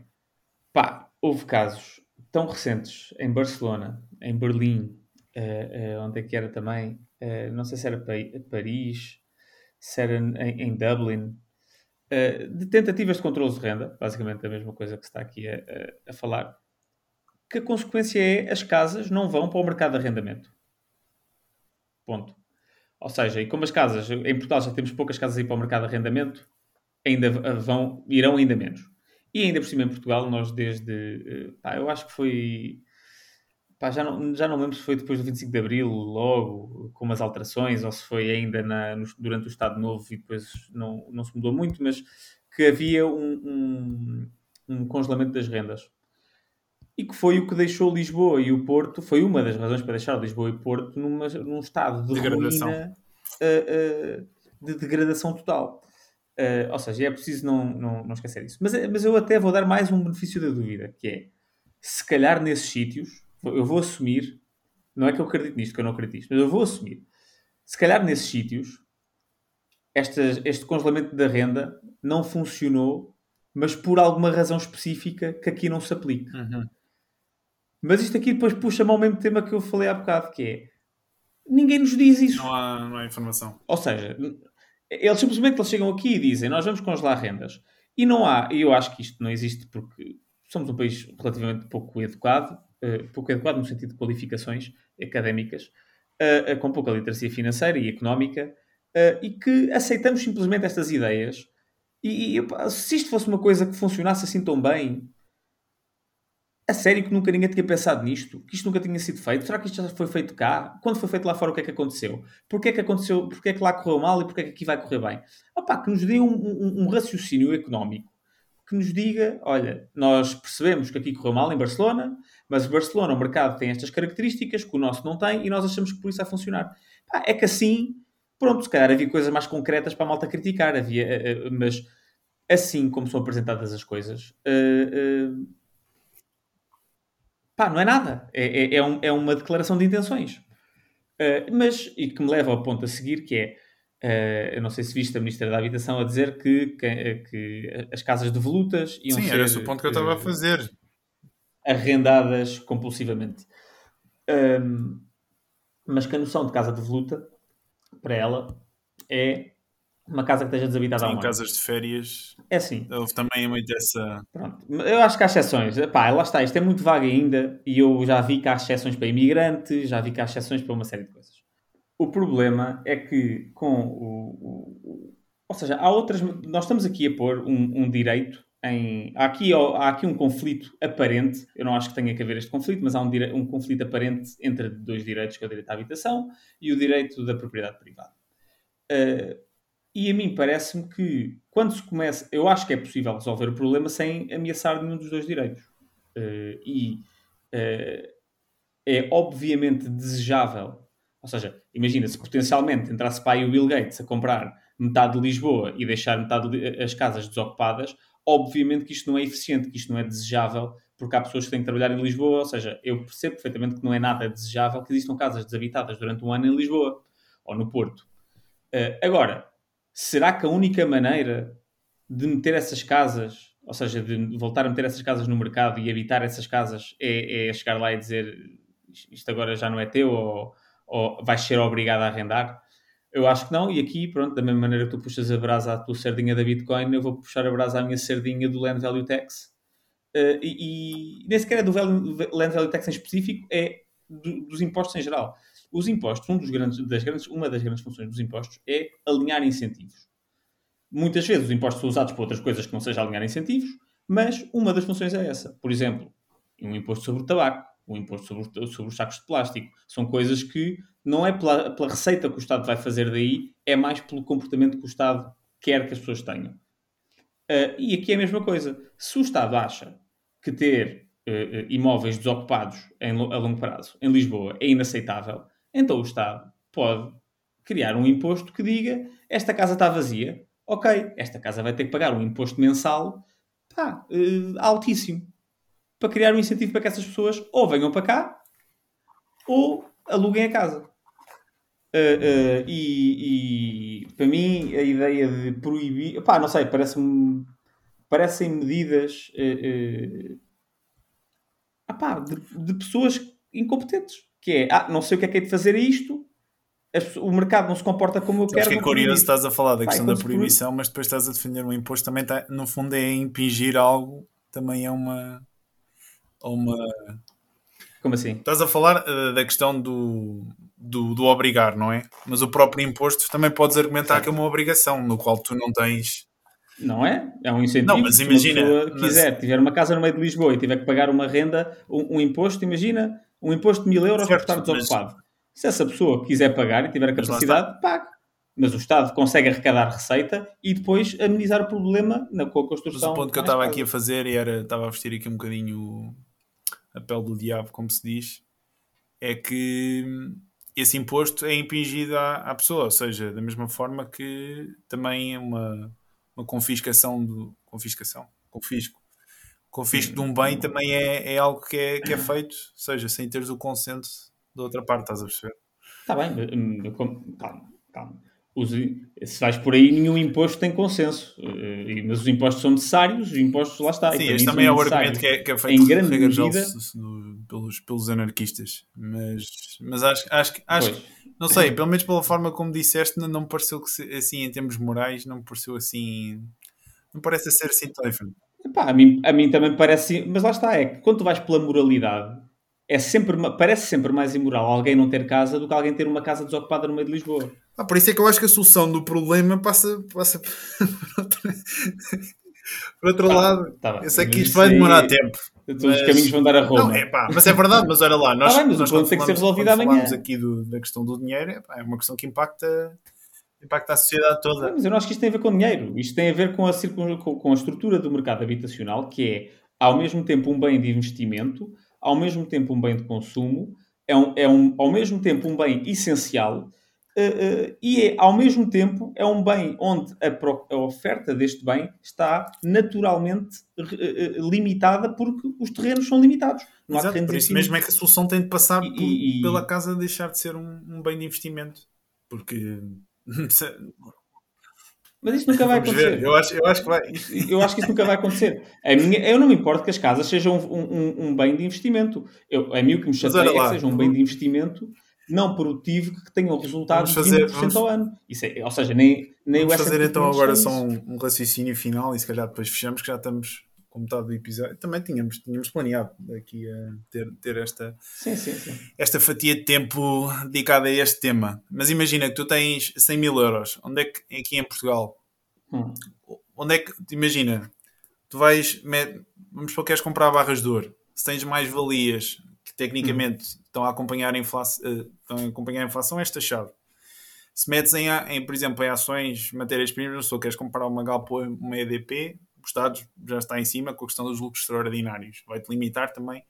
pá, houve casos tão recentes em Barcelona, em Berlim, uh, uh, onde é que era também, não sei se era Paris, se era em, em Dublin, de tentativas de controle de renda, basicamente a mesma coisa que se está aqui a, a, a, falar, que a consequência é as casas não vão para o mercado de arrendamento. Ponto. Ou seja, e como as casas, em Portugal já temos poucas casas aí para o mercado de arrendamento, ainda vão, irão ainda menos. E ainda por cima em Portugal, nós desde. Eh, pá, eu acho que foi. Pá, já, não, já não lembro se foi depois do 25 de Abril, logo, com umas alterações, ou se foi ainda na, no, durante o Estado Novo e depois não, não se mudou muito, mas que havia um, um, um congelamento das rendas. E que foi o que deixou Lisboa e o Porto, foi uma das razões para deixar Lisboa e Porto numa, num estado de degradação. ruína, uh, uh, de degradação total. Uh, ou seja, é preciso não, não, não esquecer isso. Mas, mas eu até vou dar mais um benefício da dúvida, que é, se calhar nesses sítios, eu vou assumir, não é que eu acredito nisto, que eu não acredito mas eu vou assumir, se calhar nesses sítios, este, este congelamento da renda não funcionou, mas por alguma razão específica que aqui não se aplica. Uhum. Mas isto aqui depois puxa-me ao mesmo tema que eu falei há bocado, que é ninguém nos diz isso. Não há, não há informação. Ou seja, eles simplesmente eles chegam aqui e dizem nós vamos congelar rendas. E não há, e eu acho que isto não existe porque somos um país relativamente pouco educado, uh, pouco educado no sentido de qualificações académicas, uh, uh, com pouca literacia financeira e económica, e que aceitamos simplesmente estas ideias. E, e se isto fosse uma coisa que funcionasse assim tão bem, a sério que nunca ninguém tinha pensado nisto? Que isto nunca tinha sido feito? Será que isto já foi feito cá? Quando foi feito lá fora, o que é que aconteceu? Porquê é que aconteceu? Porquê é que lá correu mal e porquê é que aqui vai correr bem? Opa, que nos dê um, um, um, raciocínio económico que nos diga, olha, nós percebemos que aqui correu mal em Barcelona, mas em Barcelona o mercado tem estas características que o nosso não tem e nós achamos que por isso vai funcionar. Pá, é que assim, pronto, se calhar havia coisas mais concretas para a malta criticar, havia, uh, uh, mas assim como são apresentadas as coisas... Uh, Pá, não é nada. É, é, é, um, é uma declaração de intenções. Uh, mas, e que me leva ao ponto a seguir, que é, uh, eu não sei se viste a Ministra da Habitação a dizer que, que, que as casas de volutas iam Sim, ser... Sim, era esse o ponto que eu estava a fazer. Arrendadas compulsivamente. Um, mas que a noção de casa de voluta, para ela, é uma casa que esteja desabitada Sim, há um casas de férias. É assim. Houve também muito essa. Pronto. Eu acho que há exceções. Pá, lá está, isto é muito vago ainda e eu já vi que há exceções para imigrantes, já vi que há exceções para uma série de coisas. O problema é que com o. o ou seja, há outras. Nós estamos aqui a pôr um, um direito em. Há aqui, há aqui um conflito aparente. Eu não acho que tenha que haver este conflito, mas há um, um conflito aparente entre dois direitos, que é o direito à habitação e o direito da propriedade privada. Uh, e a mim parece-me que quando se começa, eu acho que é possível resolver o problema sem ameaçar nenhum dos dois direitos. Uh, e uh, é obviamente desejável. Ou seja, imagina se potencialmente entrasse para aí o Bill Gates a comprar metade de Lisboa e deixar metade das casas desocupadas, obviamente que isto não é eficiente, que isto não é desejável, porque há pessoas que têm que trabalhar em Lisboa, ou seja, eu percebo perfeitamente que não é nada desejável que existam casas desabitadas durante um ano em Lisboa. ou no Porto. Uh, agora, será que a única maneira de meter essas casas, ou seja, de voltar a meter essas casas no mercado e habitar essas casas é, é chegar lá e dizer isto agora já não é teu ou, ou vais ser obrigado a arrendar? Eu acho que não, e aqui, pronto, da mesma maneira que tu puxas a brasa à tua sardinha da Bitcoin, eu vou puxar a brasa à minha sardinha do Land Value Tax. Uh, e, e nem sequer é do Land Value Tax em específico, é do, dos impostos em geral. Os impostos, um dos grandes, das grandes, uma das grandes funções dos impostos é alinhar incentivos. Muitas vezes os impostos são usados para outras coisas que não seja alinhar incentivos, mas uma das funções é essa. Por exemplo, um imposto sobre o tabaco, um imposto sobre, sobre os sacos de plástico. São coisas que não é pela, pela, receita que o Estado vai fazer daí, é mais pelo comportamento que o Estado quer que as pessoas tenham. Uh, e aqui é a mesma coisa. Se o Estado acha que ter uh, imóveis desocupados em, a longo prazo em Lisboa é inaceitável, então o Estado pode criar um imposto que diga esta casa está vazia, ok, esta casa vai ter que pagar um imposto mensal pá, uh, altíssimo para criar um incentivo para que essas pessoas ou venham para cá ou aluguem a casa. Uh, uh, e, e, para mim a ideia de proibir, pá, não sei, parece-me parecem medidas uh, uh, de, de, pessoas incompetentes. Que é, ah, não sei o que é que é de fazer isto, o mercado não se comporta como eu quero. Acho que é curioso, estás a falar da questão da proibição, mas depois estás a defender um imposto, também está, no fundo é impingir algo, também é uma. Uma... Como assim? Estás a falar uh, da questão do, do, do, obrigar, não é? Mas o próprio imposto também podes argumentar que é uma obrigação, no qual tu não tens não é? É um incentivo. Não, mas imagina. Se uma pessoa quiser, mas... tiver uma casa no meio de Lisboa e tiver que pagar uma renda, um, um imposto, imagina, um imposto de mil euros certo, para estar desocupado. Mas... Se essa pessoa quiser pagar e tiver a capacidade, pague. Mas o Estado consegue arrecadar receita e depois amenizar o problema na, com a construção. Mas o ponto que eu estava aqui a fazer e era, estava a vestir aqui um bocadinho a pele do diabo, como se diz, é que esse imposto é impingido à, à pessoa, ou seja, da mesma forma que também é uma uma confiscação do confiscação, confisco. Confisco de um bem também é, é algo que é, que é feito, seja, sem teres o consenso da outra parte, estás a perceber? Está bem, calma, calma. Os, se vais por aí, nenhum imposto tem consenso. Eh, mas os impostos são necessários, os impostos lá está. Sim, este também é o argumento que é, que é feito em grande medida pelos, pelos anarquistas. Mas, mas acho, acho, acho, não sei, pelo menos pela forma como disseste, não, me pareceu que assim, em termos morais, não me pareceu assim. Não parece ser assim tão diferente. a, mim, a mim também parece. Mas lá está, é que quando tu vais pela moralidade, é sempre, parece sempre mais imoral alguém não ter casa do que alguém ter uma casa desocupada no meio de Lisboa. Ah, por isso é que eu acho que a solução do problema passa, passa por outro, por outro tá, lado. Tá eu sei que isto vai demorar tempo. Todos mas... os caminhos vão dar a Roma. Não, é pá, mas é verdade, mas olha lá, nós, tá bem, mas nós o tem que ser resolvido amanhã. falamos aqui do, da questão do dinheiro, é, pá, é uma questão que impacta, impacta a sociedade toda. mas eu não acho que isto tem a ver com dinheiro. Isto tem a ver com a, com, com a estrutura do mercado habitacional, que é, ao mesmo tempo, um bem de investimento, ao mesmo tempo, um bem de consumo, é, um, é um, ao mesmo tempo um bem essencial Uh, uh, e é, ao mesmo tempo é um bem onde a, pro, a oferta deste bem está naturalmente uh, limitada porque os terrenos são limitados. Não Exato, por isso mesmo é que a solução tem de passar e, por, e, pela casa deixar de ser um, um bem de investimento. Porque <laughs> Mas isto nunca vai acontecer. Eu acho, eu acho que vai. Eu acho que isso nunca vai acontecer. A minha, eu não me importo que as casas sejam um, um, um bem de investimento. Eu, a mim o que me chateia é que seja um bem de investimento não produtivo que tenham resultados fazer, de 20% vamos, ao ano. Isso é, ou seja, nem, nem vamos o fazer então agora só um, um, raciocínio final e se calhar depois fechamos que já estamos com metade do episódio. Também tínhamos, tínhamos planeado aqui a ter, ter esta, sim, sim, sim. esta fatia de tempo dedicada a este tema. Mas imagina que tu tens 100 mil euros. Onde é que, aqui em Portugal, hum. onde é que, imagina, tu vais, vamos para queres comprar barras de ouro. Se tens mais valias tecnicamente hum. estão, a acompanhar a inflação, eh, estão a acompanhar a inflação, esta chave. Se metes em, em por exemplo, em ações, matérias-primas, se queres comprar uma Galp ou uma EDP, o Estado já está em cima com a questão dos lucros extraordinários. Vai-te limitar também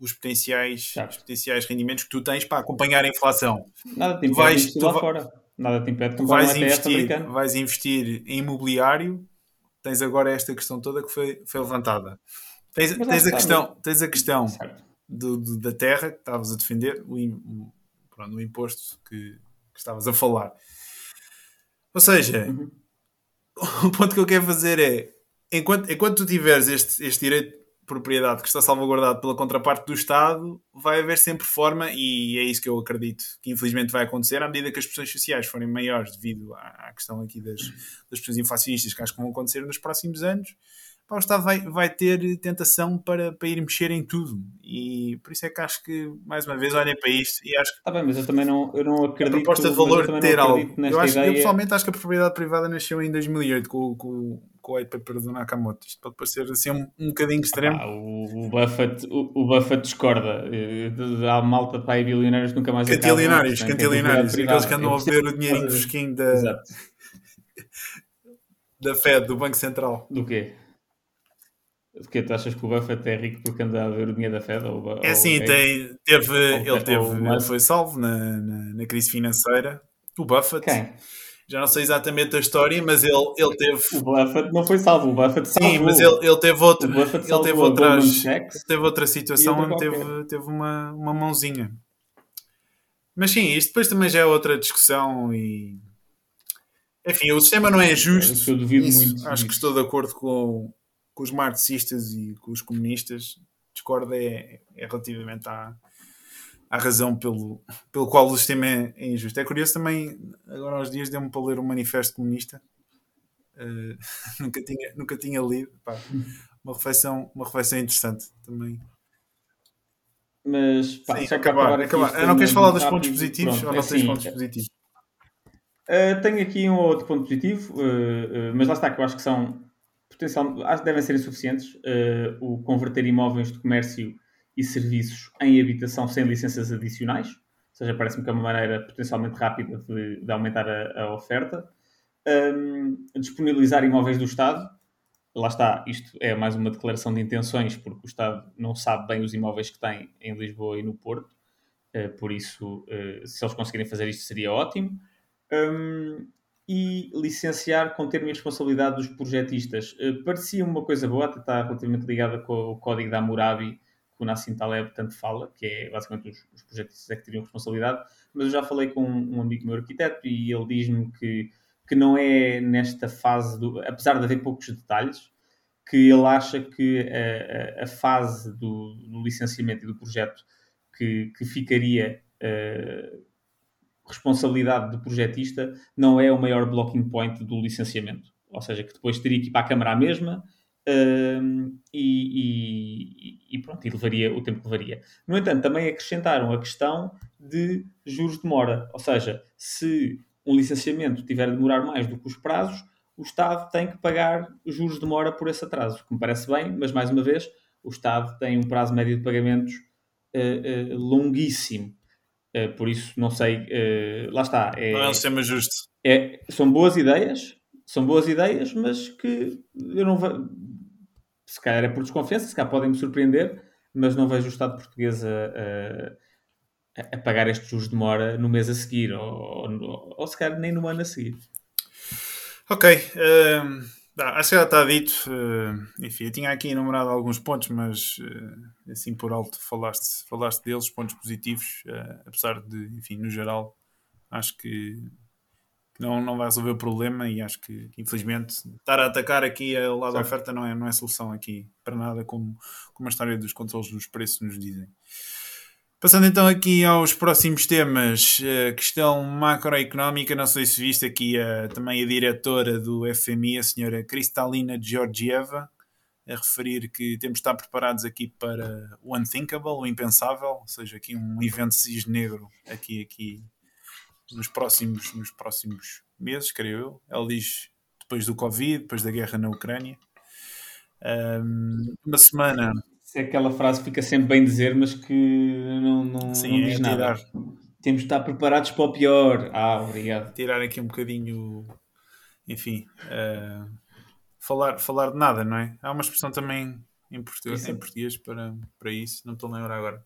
os potenciais, os potenciais rendimentos que tu tens para acompanhar a inflação. Nada te impede vais, de lá fora. Nada te impede de vais investir, Vais investir em imobiliário, tens agora esta questão toda que foi, foi levantada. Tens, tens, a questão, tens a questão do, do, da terra que estavas a defender, o, o, pronto, o imposto que, que estavas a falar. Ou seja, uhum. <laughs> o ponto que eu quero fazer é enquanto, enquanto tu tiveres este, este direito propriedade que está salvaguardado pela contraparte do Estado, vai haver sempre forma, e é isso que eu acredito que infelizmente vai acontecer, à medida que as pressões sociais forem maiores devido à, à questão aqui das, das pressões inflacionistas que acho que vão acontecer nos próximos anos, o Estado vai, vai ter tentação para, para ir mexer em tudo. E por isso é que acho que, mais uma vez, olhem para isto e acho que. Está bem, mas eu também não, eu não acredito. A proposta de valor de ter algo. Eu, acho, ideia... eu pessoalmente acho que a propriedade privada nasceu em 2008 com, com, com o white paper do Nakamoto. Isto pode parecer assim um, um bocadinho extremo. Ah, o, o, Buffett, o, o Buffett discorda. Eh, há malta para aí bilionários nunca mais Cantilionários, cantilionários. Aqueles que andam a ver o dinheirinho fresquinho da, <laughs> da Fed, do Banco Central. Do quê? O que tu achas que o Buffett é rico porque anda a ver o dinheiro da Fed? Ou, é ou, tem, teve, ou, ele, teve, ele foi salvo na, na, na, crise financeira. O Buffett. Quem? Já não sei exatamente a história, mas ele, ele teve. O Buffett não foi salvo, o Buffett salvou. Sim, mas ele, ele teve outra. Ele teve, outras, teve outra situação onde teve, teve uma, uma mãozinha. Mas sim, isto depois também já é outra discussão e. Enfim, o sistema não é justo. Eu duvido Isso, muito. Acho que estou de acordo com, com os marxistas e com os comunistas, discorda é, é relativamente à, à razão pelo, pelo qual o sistema é, é injusto. É curioso também, agora aos dias deu-me para ler o um Manifesto Comunista. Uh, <laughs> nunca, tinha, nunca tinha lido. Pá, uma, reflexão, uma reflexão interessante também. Mas pá, Sim, só acabar, acabar. acabar. Não queres falar dos pontos positivos Pronto, ou não é tens assim, pontos positivos? Uh, tenho aqui um outro ponto positivo, uh, mas lá está que eu acho que são potencial, acho que devem ser insuficientes uh, o converter imóveis de comércio e serviços em habitação sem licenças adicionais, ou seja, parece-me que é uma maneira potencialmente rápida de, de aumentar a, a oferta. Um, disponibilizar imóveis do Estado, lá está, isto é mais uma declaração de intenções, porque o Estado não sabe bem os imóveis que tem em Lisboa e no Porto, uh, por isso, uh, se eles conseguirem fazer isto, seria ótimo. Um, e licenciar com termo e responsabilidade dos projetistas. Uh, parecia uma coisa boa, até está relativamente ligada com o código da Hammurabi, que o Nassim Taleb tanto fala, que é basicamente os, os projetistas é que teriam responsabilidade, mas eu já falei com um, um amigo meu arquiteto e ele diz-me que, que não é nesta fase, do, apesar de haver poucos detalhes, que ele acha que a, a, a fase do, do, licenciamento e do projeto que, que ficaria uh, responsabilidade do projetista não é o maior blocking point do licenciamento. Ou seja, que depois teria que ir para a Câmara mesma um, e, e, e, pronto, e levaria o tempo que levaria. No entanto, também acrescentaram a questão de juros de mora. Ou seja, se um licenciamento tiver de demorar mais do que os prazos, o Estado tem que pagar juros de mora por esse atraso, que me parece bem, mas mais uma vez, o Estado tem um prazo médio de pagamentos uh, uh, longuíssimo. Uh, por isso, não sei, uh, lá está. É, não é um sistema justo. É, são boas ideias, são boas ideias, mas que eu não vejo. Se calhar é por desconfiança, se calhar podem me surpreender, mas não vejo o Estado português a, a, a pagar estes juros de mora no mês a seguir, ou, ou, ou se calhar nem no ano a seguir. Ok. Um ehm, ah, acho que já está dito. Uh, enfim, eu tinha aqui enumerado alguns pontos, mas uh, assim por alto falaste, falaste deles, pontos positivos, uh, apesar de, enfim, no geral, acho que não, não vai resolver o problema e acho que, infelizmente, estar a atacar aqui a lado da oferta não é, não é solução aqui para nada, como, como a história dos controles dos preços nos dizem. Passando então aqui aos próximos temas, a questão macroeconómica, não sei se viste aqui a, também a diretora do FMI, a senhora Kristalina Georgieva, a referir que temos de estar preparados aqui para o unthinkable, o impensável, ou seja, aqui um evento cisne negro aqui, aqui nos próximos, nos próximos meses, creio eu. Ela diz depois do Covid, depois da guerra na Ucrânia. Um, uma semana é aquela frase que fica sempre bem dizer, mas que não, não, Sim, não diz é nada. Tirar. Temos de estar preparados para o pior. Ah, obrigado. Tirar aqui um bocadinho, enfim, uh, falar, falar de nada, não é? Há uma expressão também em português, em português para, para isso, não estou a lembrar agora.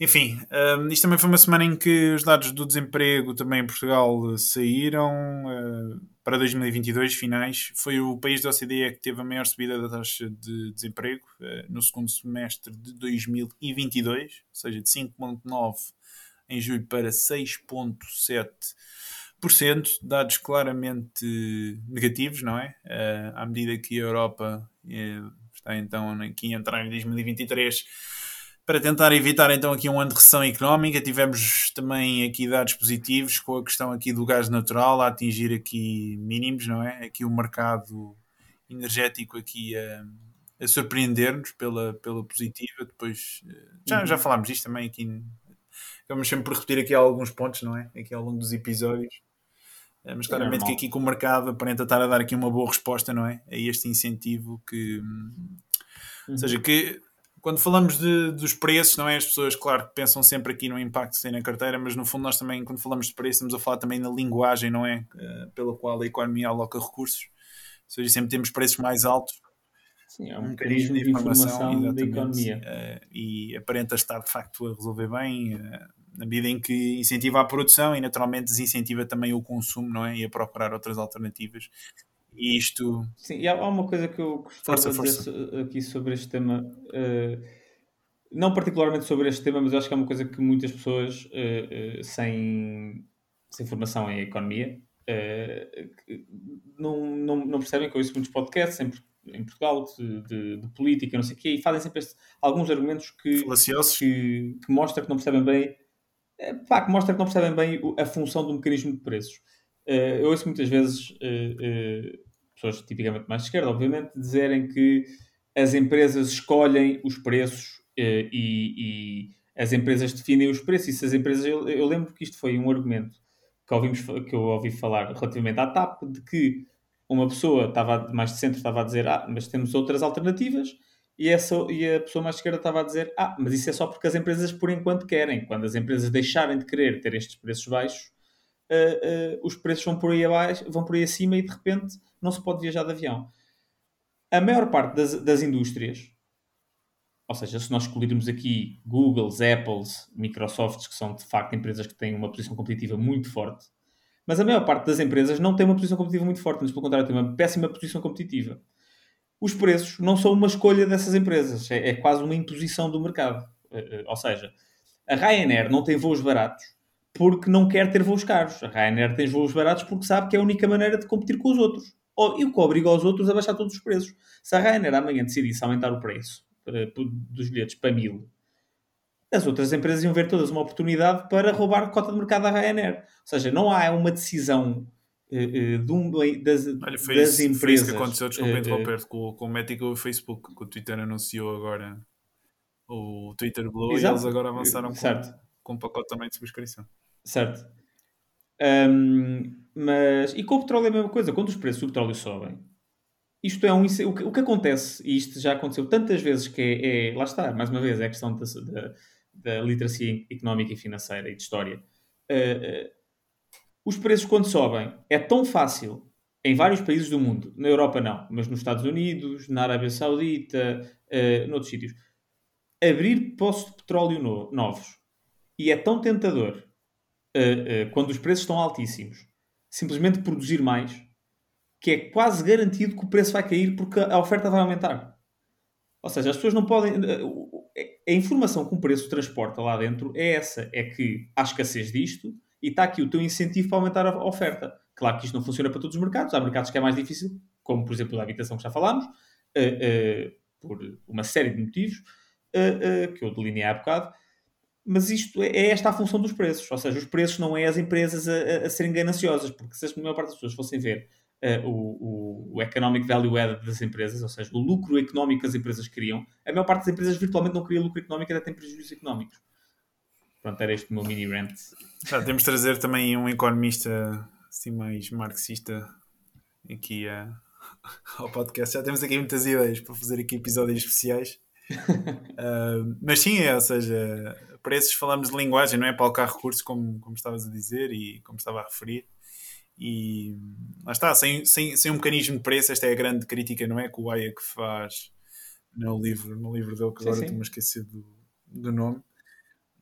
Enfim, um, isto também foi uma semana em que os dados do desemprego também em Portugal saíram uh, para 2022 finais. Foi o país da OCDE que teve a maior subida da taxa de desemprego uh, no segundo semestre de 2022, ou seja, de 5,9 em julho para 6,7%, dados claramente negativos, não é? Uh, à medida que a Europa está então aqui a entrar em 2023 para tentar evitar então aqui um ano de recessão económica, tivemos também aqui dados positivos com a questão aqui do gás natural a atingir aqui mínimos, não é? Aqui o mercado energético aqui a, a surpreender-nos pela, pela positiva, depois já, já uhum. falámos disto também aqui vamos sempre repetir aqui alguns pontos, não é? Aqui ao longo dos episódios. Eh, mas claramente é que aqui com o mercado aparenta estar a dar aqui uma boa resposta, não é? A este incentivo que. Uhum. Ou seja, que quando falamos de, dos preços, não é? As pessoas, claro, pensam sempre aqui no impacto que tem na carteira, mas no fundo nós também, quando falamos de preços, estamos a falar também na linguagem, não é? Uh, pela qual a economia aloca recursos. Ou seja, sempre temos preços mais altos. Sim, é um, um mecanismo de informação, informação da economia. Uh, e aparenta estar, de facto, a resolver bem, uh, na medida em que incentiva a produção e, naturalmente, desincentiva também o consumo, não é? E a procurar outras alternativas. E isto. Sim, e há uma coisa que eu gostava força, de dizer força. aqui sobre este tema. Uh, não particularmente sobre este tema, mas eu acho que é uma coisa que muitas pessoas uh, uh, sem, sem formação em economia não, não, não percebem que eu ouço muitos podcasts em, em Portugal de, de, de, política, não sei o quê, e fazem sempre este, alguns argumentos que, que, que mostram que não percebem bem. pá, que mostra que não percebem bem a função do mecanismo de preços. eu ouço muitas vezes pessoas tipicamente mais de esquerda, obviamente, dizerem que as empresas escolhem os preços eh, e, e, as empresas definem os preços. E se as empresas. Eu, eu, lembro que isto foi um argumento que, ouvimos, que eu ouvi falar relativamente à TAP, de que uma pessoa estava mais de centro estava a dizer, ah, mas temos outras alternativas, e, essa, e a pessoa mais de esquerda estava a dizer, ah, mas isso é só porque as empresas por enquanto querem. Quando as empresas deixarem de querer ter estes preços baixos, uh, uh, os preços vão por aí abaixo, vão por aí acima e de repente não se pode viajar de avião. A maior parte das, das indústrias, ou seja, se nós escolhermos aqui Googles, Apples, Microsofts, que são de facto empresas que têm uma posição competitiva muito forte, mas a maior parte das empresas não tem uma posição competitiva muito forte, mas pelo contrário tem uma péssima posição competitiva. Os preços não são uma escolha dessas empresas, é, é quase uma imposição do mercado. Eh, ou seja, a Ryanair não tem voos baratos porque não quer ter voos caros. A Ryanair tem voos baratos porque sabe que é a única maneira de competir com os outros. E o que obriga os outros a baixar todos os preços. Se a Ryanair amanhã decidisse aumentar o preço dos bilhetes para mil, as outras empresas iam ver todas uma oportunidade para roubar a cota de mercado da Ryanair. Ou seja, não há uma decisão uh, uh, de um, das, Olha, foi das isso, empresas. Foi isso que aconteceu, desculpa uh, interromper, com, com o Mético e o Facebook, que o Twitter anunciou agora o Twitter Blue Exato. e eles agora avançaram com, com um pacote também de subscrição. Certo. Um, mas, e com o petróleo é a mesma coisa. Quando os preços do petróleo sobem, isto é um. O que, o que acontece, e isto já aconteceu tantas vezes, que é. é lá está, mais uma vez, é a questão da, da, da literacia económica e financeira e de história. Uh, uh, os preços, quando sobem, é tão fácil em vários países do mundo, na Europa não, mas nos Estados Unidos, na Arábia Saudita, uh, noutros sítios, abrir poços de petróleo no, novos. E é tão tentador uh, quando os preços estão altíssimos, simplesmente produzir mais, que é quase garantido que o preço vai cair porque a oferta vai aumentar. Ou seja, as pessoas não podem. A informação que o preço transporta lá dentro é essa: é que há escassez disto e está aqui o teu incentivo para aumentar a oferta. Claro que isto não funciona para todos os mercados, há mercados que é mais difícil, como por exemplo a habitação que já falámos, uh, uh, por uma série de motivos uh, que eu delineei há bocado mas isto é, é esta a função dos preços, ou seja, os preços não é as empresas a, a serem gananciosas, porque se a maior parte das pessoas fossem ver uh, o, o, o, economic value added das empresas, ou seja, o lucro económico que as empresas criam, a maior parte das empresas virtualmente não cria lucro económico, até tem prejuízos económicos. Pronto, era este o meu mini rant. Já, temos de trazer também um economista assim mais marxista aqui uh, <laughs> ao podcast. Já temos aqui muitas ideias para fazer aqui episódios especiais. uh, <laughs> mas sim, é, ou seja, preços falamos de linguagem, não é? Para alocar recursos, como, como estavas a dizer e como estava a referir. E lá está, sem, sem, sem um mecanismo de preço, esta é a grande crítica, não é? Que o Hayek faz no livro, no livro dele, que agora estou-me a esquecer do, do nome.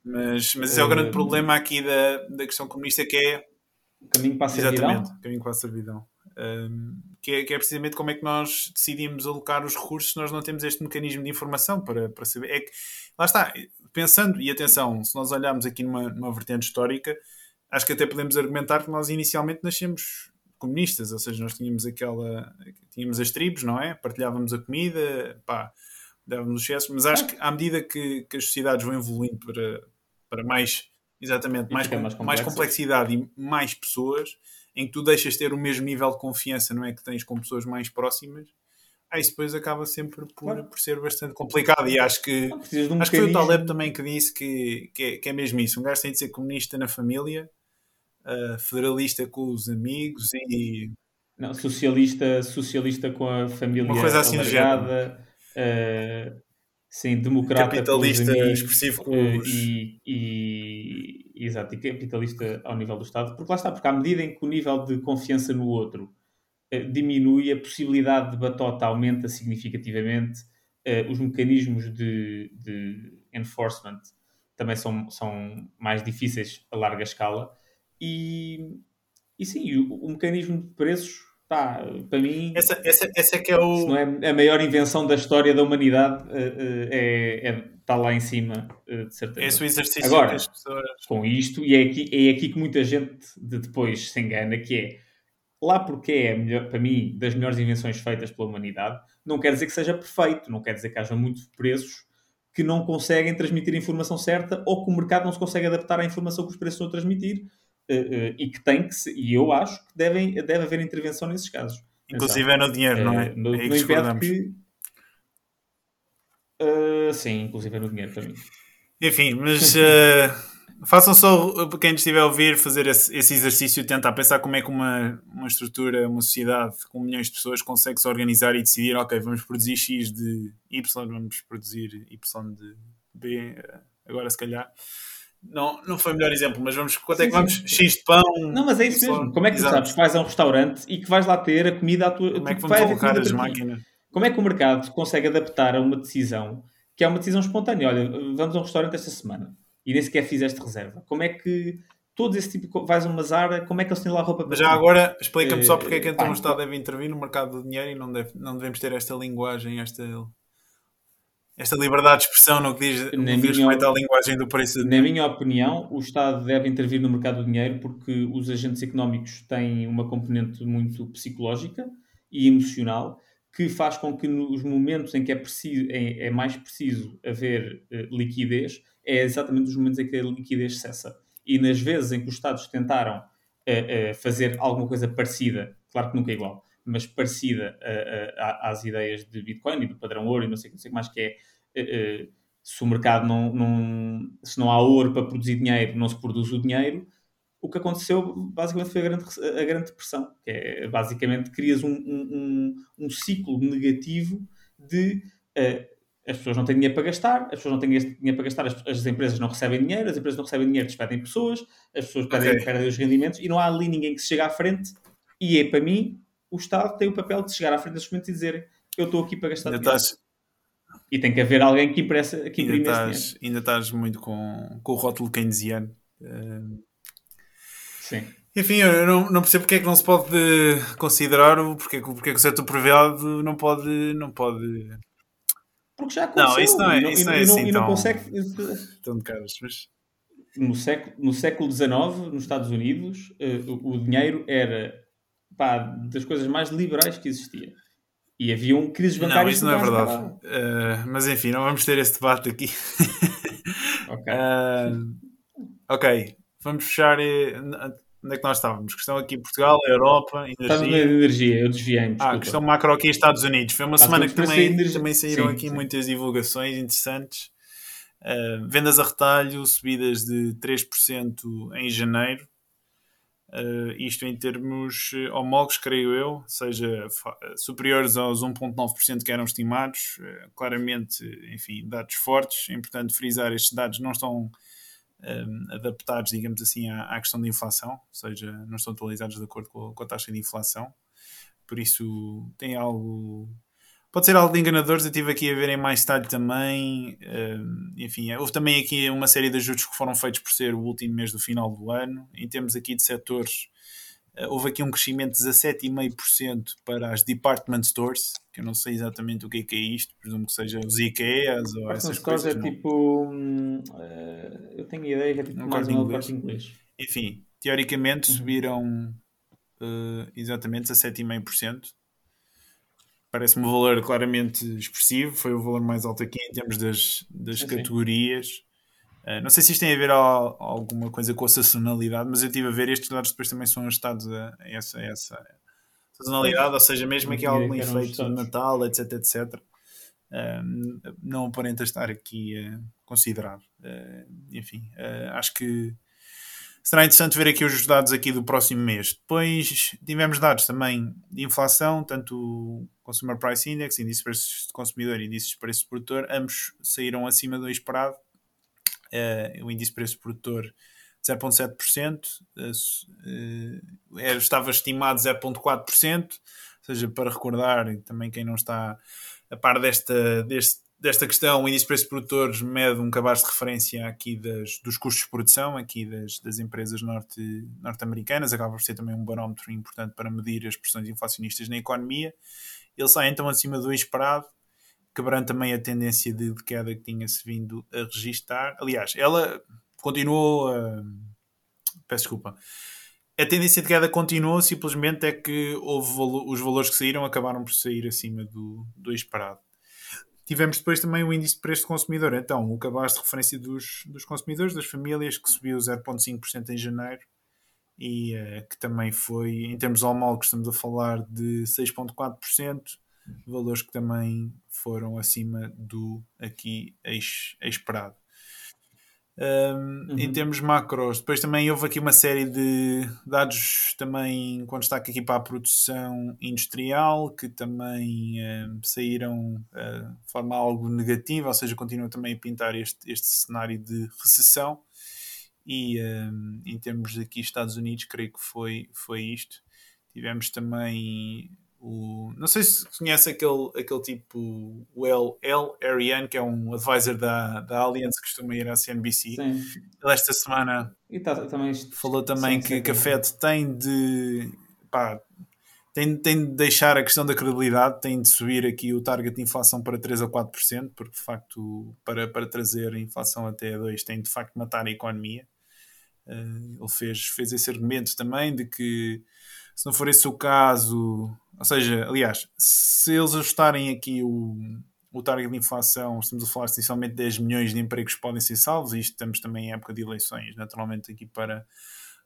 Mas, mas esse é o grande uh, problema aqui da, da questão comunista, que é. Caminho para a servidão. Exatamente, caminho para a servidão. Um, que, é, que, é, precisamente como é que nós decidimos alocar os recursos se nós não temos este mecanismo de informação para, para saber. É que, lá está, pensando, e atenção, se nós olharmos aqui numa, numa vertente histórica, acho que até podemos argumentar que nós inicialmente nascemos comunistas, ou seja, nós tínhamos aquela. tínhamos as tribos, não é? Partilhávamos a comida, pá, dávamos os excessos, mas acho que à medida que, que as sociedades vão evoluindo para, para mais. Exatamente, mais, com, mais complexidade e mais pessoas, em que tu deixas ter o mesmo nível de confiança, não é? Que tens com pessoas mais próximas, aí isso depois acaba sempre por, claro. por ser bastante complicado. E acho que, um acho que foi o Taleb também que disse que, que é, que, é, mesmo isso. Um gajo tem de ser comunista na família, uh, federalista com os amigos e. Não, socialista, socialista com a família Uma coisa assim alargada, uh, sim, democrata capitalista com amigos, expressivo com uh, os... e, e, exato, e capitalista ao nível do Estado, porque lá está, porque à medida em que o nível de confiança no outro uh, diminui, a possibilidade de batota aumenta significativamente, uh, os mecanismos de, de enforcement também são, são mais difíceis a larga escala e, e sim, o, o mecanismo de preços Pá, para mim, essa, essa, essa é que é o. Não é a maior invenção da história da humanidade, uh, é, é, está lá em cima, de certeza. Esse é o exercício Agora, pessoas. Com isto, e é aqui, é aqui que muita gente de depois se engana, que é lá porque é, melhor, para mim, das melhores invenções feitas pela humanidade, não quer dizer que seja perfeito, não quer dizer que haja muitos preços que não conseguem transmitir a informação certa ou que o mercado não se consegue adaptar à informação que os preços estão a transmitir uh, e que tem que se, e eu acho que devem, deve haver intervenção nesses casos. Inclusive é no dinheiro, não é? No, é no que. Uh, sim, inclusive é no dinheiro também. Enfim, mas uh, <laughs> façam só quem estiver a ouvir fazer esse, esse, exercício de tentar pensar como é que uma, uma estrutura, uma sociedade com milhões de pessoas consegue se organizar e decidir, ok, vamos produzir X de Y, vamos produzir Y de B, agora se calhar. Não, não foi o melhor exemplo, mas vamos, quanto é que vamos? Sim. X de pão. Não, mas é isso mesmo. Como é que Exato. tu sabes que vais a um restaurante e que vais lá ter a comida à tua. Como é que vamos colocar as máquinas? Como é que o mercado consegue adaptar a uma decisão que é uma decisão espontânea? Olha, vamos a um restaurante esta semana e nem sequer fizeste reserva. Como é que todo esse tipo de. Vais a uma Zara, como é que eles têm lá roupa para Mas já agora, explica-me só porque é que então o Estado deve intervir no mercado do dinheiro e não, deve, não devemos ter esta linguagem, esta esta liberdade de expressão no que diz, no que diz respeito à linguagem do preço. Na minha opinião, o Estado deve intervir no mercado do dinheiro porque os agentes económicos têm uma componente muito psicológica e emocional que faz com que nos momentos em que é, preciso, é, é mais preciso haver uh, liquidez, é exatamente os momentos em que a liquidez cessa. E nas vezes em que os Estados tentaram uh, uh, fazer alguma coisa parecida, claro que nunca é igual, mas parecida às ideias de Bitcoin e do padrão ouro e não sei, não sei o que mais, que é uh, uh, se o mercado não, não, se não há ouro para produzir dinheiro, não se produz o dinheiro, o que aconteceu basicamente foi a grande, a grande depressão, que é basicamente crias um, um, um, ciclo negativo de uh, as pessoas não têm dinheiro para gastar, as pessoas não têm dinheiro para gastar, as, as, empresas não recebem dinheiro, as empresas não recebem dinheiro, despedem pessoas, as pessoas perdem, okay. perdem os rendimentos e não há ali ninguém que se chegue à frente. E é para mim, o Estado tem o papel de chegar à frente desses momentos e dizer eu estou aqui para gastar ainda dinheiro. Estás, e tem que haver alguém que, impressa, que imprime ainda estás, dinheiro. Ainda estás muito com, com o rótulo keynesiano. Uh... Sim. Enfim, eu não, não percebo porque é que não se pode considerar porque, porque é que o setor privado não pode, não pode. Porque já aconteceu. Não, isso não é, isso não, é assim. E não, não consegue. Tão de caras, mas. No século, no século XIX, nos Estados Unidos, uh, o, o dinheiro era pá, das coisas mais liberais que existia. E haviam crises bancárias. Não, isso não é verdade. Uh, mas enfim, não vamos ter esse debate aqui. ok. Uh, <laughs> ok, vamos fechar. Onde é que nós estávamos? Questão aqui em Portugal, Europa, energia. Estava na energia, eu desviei-me. Ah, questão macro aqui Estados Unidos. Foi uma semana que também, também saíram sim, aqui sim. muitas divulgações interessantes. Uh, vendas a retalho, subidas de 3% em janeiro. Uh, isto em termos eh, homólogos, creio eu, seja superiores aos 1,9% que eram estimados. Uh, claramente, enfim, dados fortes. É importante frisar, estes dados não estão um, adaptados, digamos assim, à, à, questão da inflação, ou seja, não estão atualizados de acordo com a, com a taxa de inflação. Por isso, tem algo Pode ser algo de enganadores, eu estive aqui a ver em mais detalhe também. Uh, enfim, houve também aqui uma série de ajustes que foram feitos por ser o último mês do final do ano. Em termos aqui de setores, houve aqui um crescimento de 17,5% para as department stores, que eu não sei exatamente o que é, que é isto, presumo que seja os IKEAs ou essas stores coisas. é não. tipo. Uh, eu tenho ideia que é tipo um mais um inglês. inglês. Enfim, teoricamente uhum. subiram uh, exatamente 17,5%. Parece-me um valor claramente expressivo, foi o valor mais alto aqui em termos das, das categorias. Uh, não sei se isto tem a ver a, a alguma coisa com a sazonalidade, mas eu estive a ver estes dados depois também são ajustados a, a essa, a essa sazonalidade, ou seja, mesmo aqui algum efeito de Natal, etc, etc. Uh, não aparenta estar aqui uh, considerado. Uh, enfim, acho que será interessante ver aqui os dados aqui do próximo mês. Depois tivemos dados também de inflação, tanto o Consumer Price Index, índice de preços de consumidor e índice de preços de produtor, ambos saíram acima do esperado. Uh, o índice de preços de produtor 0,7%, uh, uh, estava estimado 0,4%, ou seja, para recordar, também quem não está a par desta, deste desta questão, o índice de preços produtores mede um cabaz de referência aqui das, dos custos de produção, aqui das, das empresas norte, norte-americanas, acaba por ser também um barómetro importante para medir as pressões inflacionistas na economia. Ele sai então acima do esperado, quebrando também a tendência de, queda que tinha-se vindo a registar. Aliás, ela continuou a... Peço desculpa. A tendência de queda continuou, simplesmente é que houve os valores que saíram acabaram por sair acima do, do esperado. Tivemos depois também o índice de preço do consumidor. Então, o cabaz de referência dos, dos consumidores, das famílias, que subiu 0,5% em janeiro e uh, que também foi, em termos homólogos, estamos a falar de 6,4%, valores que também foram acima do aqui esperado. Um, uhum. Em termos macros, depois também houve aqui uma série de dados também com destaque aqui para a produção industrial que também um, saíram uh, de forma algo negativa, ou seja, continuam também a pintar este, este cenário de recessão e um, em termos aqui Estados Unidos creio que foi, foi isto. Tivemos também o, não sei se conhece aquele, aquele tipo, o L, L. Ariane, que é um advisor da, da Allianz, que costuma ir à CNBC. Sim. Ele esta semana tá, também, falou também sim, que, que a Fed tem de, pá, tem, tem de deixar a questão da credibilidade, tem de subir aqui o target de inflação para 3 ou 4%, porque de facto, para, para trazer a inflação até a 2, tem de facto matar a economia. Uh, ele fez, fez esse argumento também de que se não for esse o caso, ou seja, aliás, se eles ajustarem aqui o, o target de inflação, estamos a falar essencialmente de 10 milhões de empregos que podem ser salvos, e isto estamos também em época de eleições, naturalmente aqui para,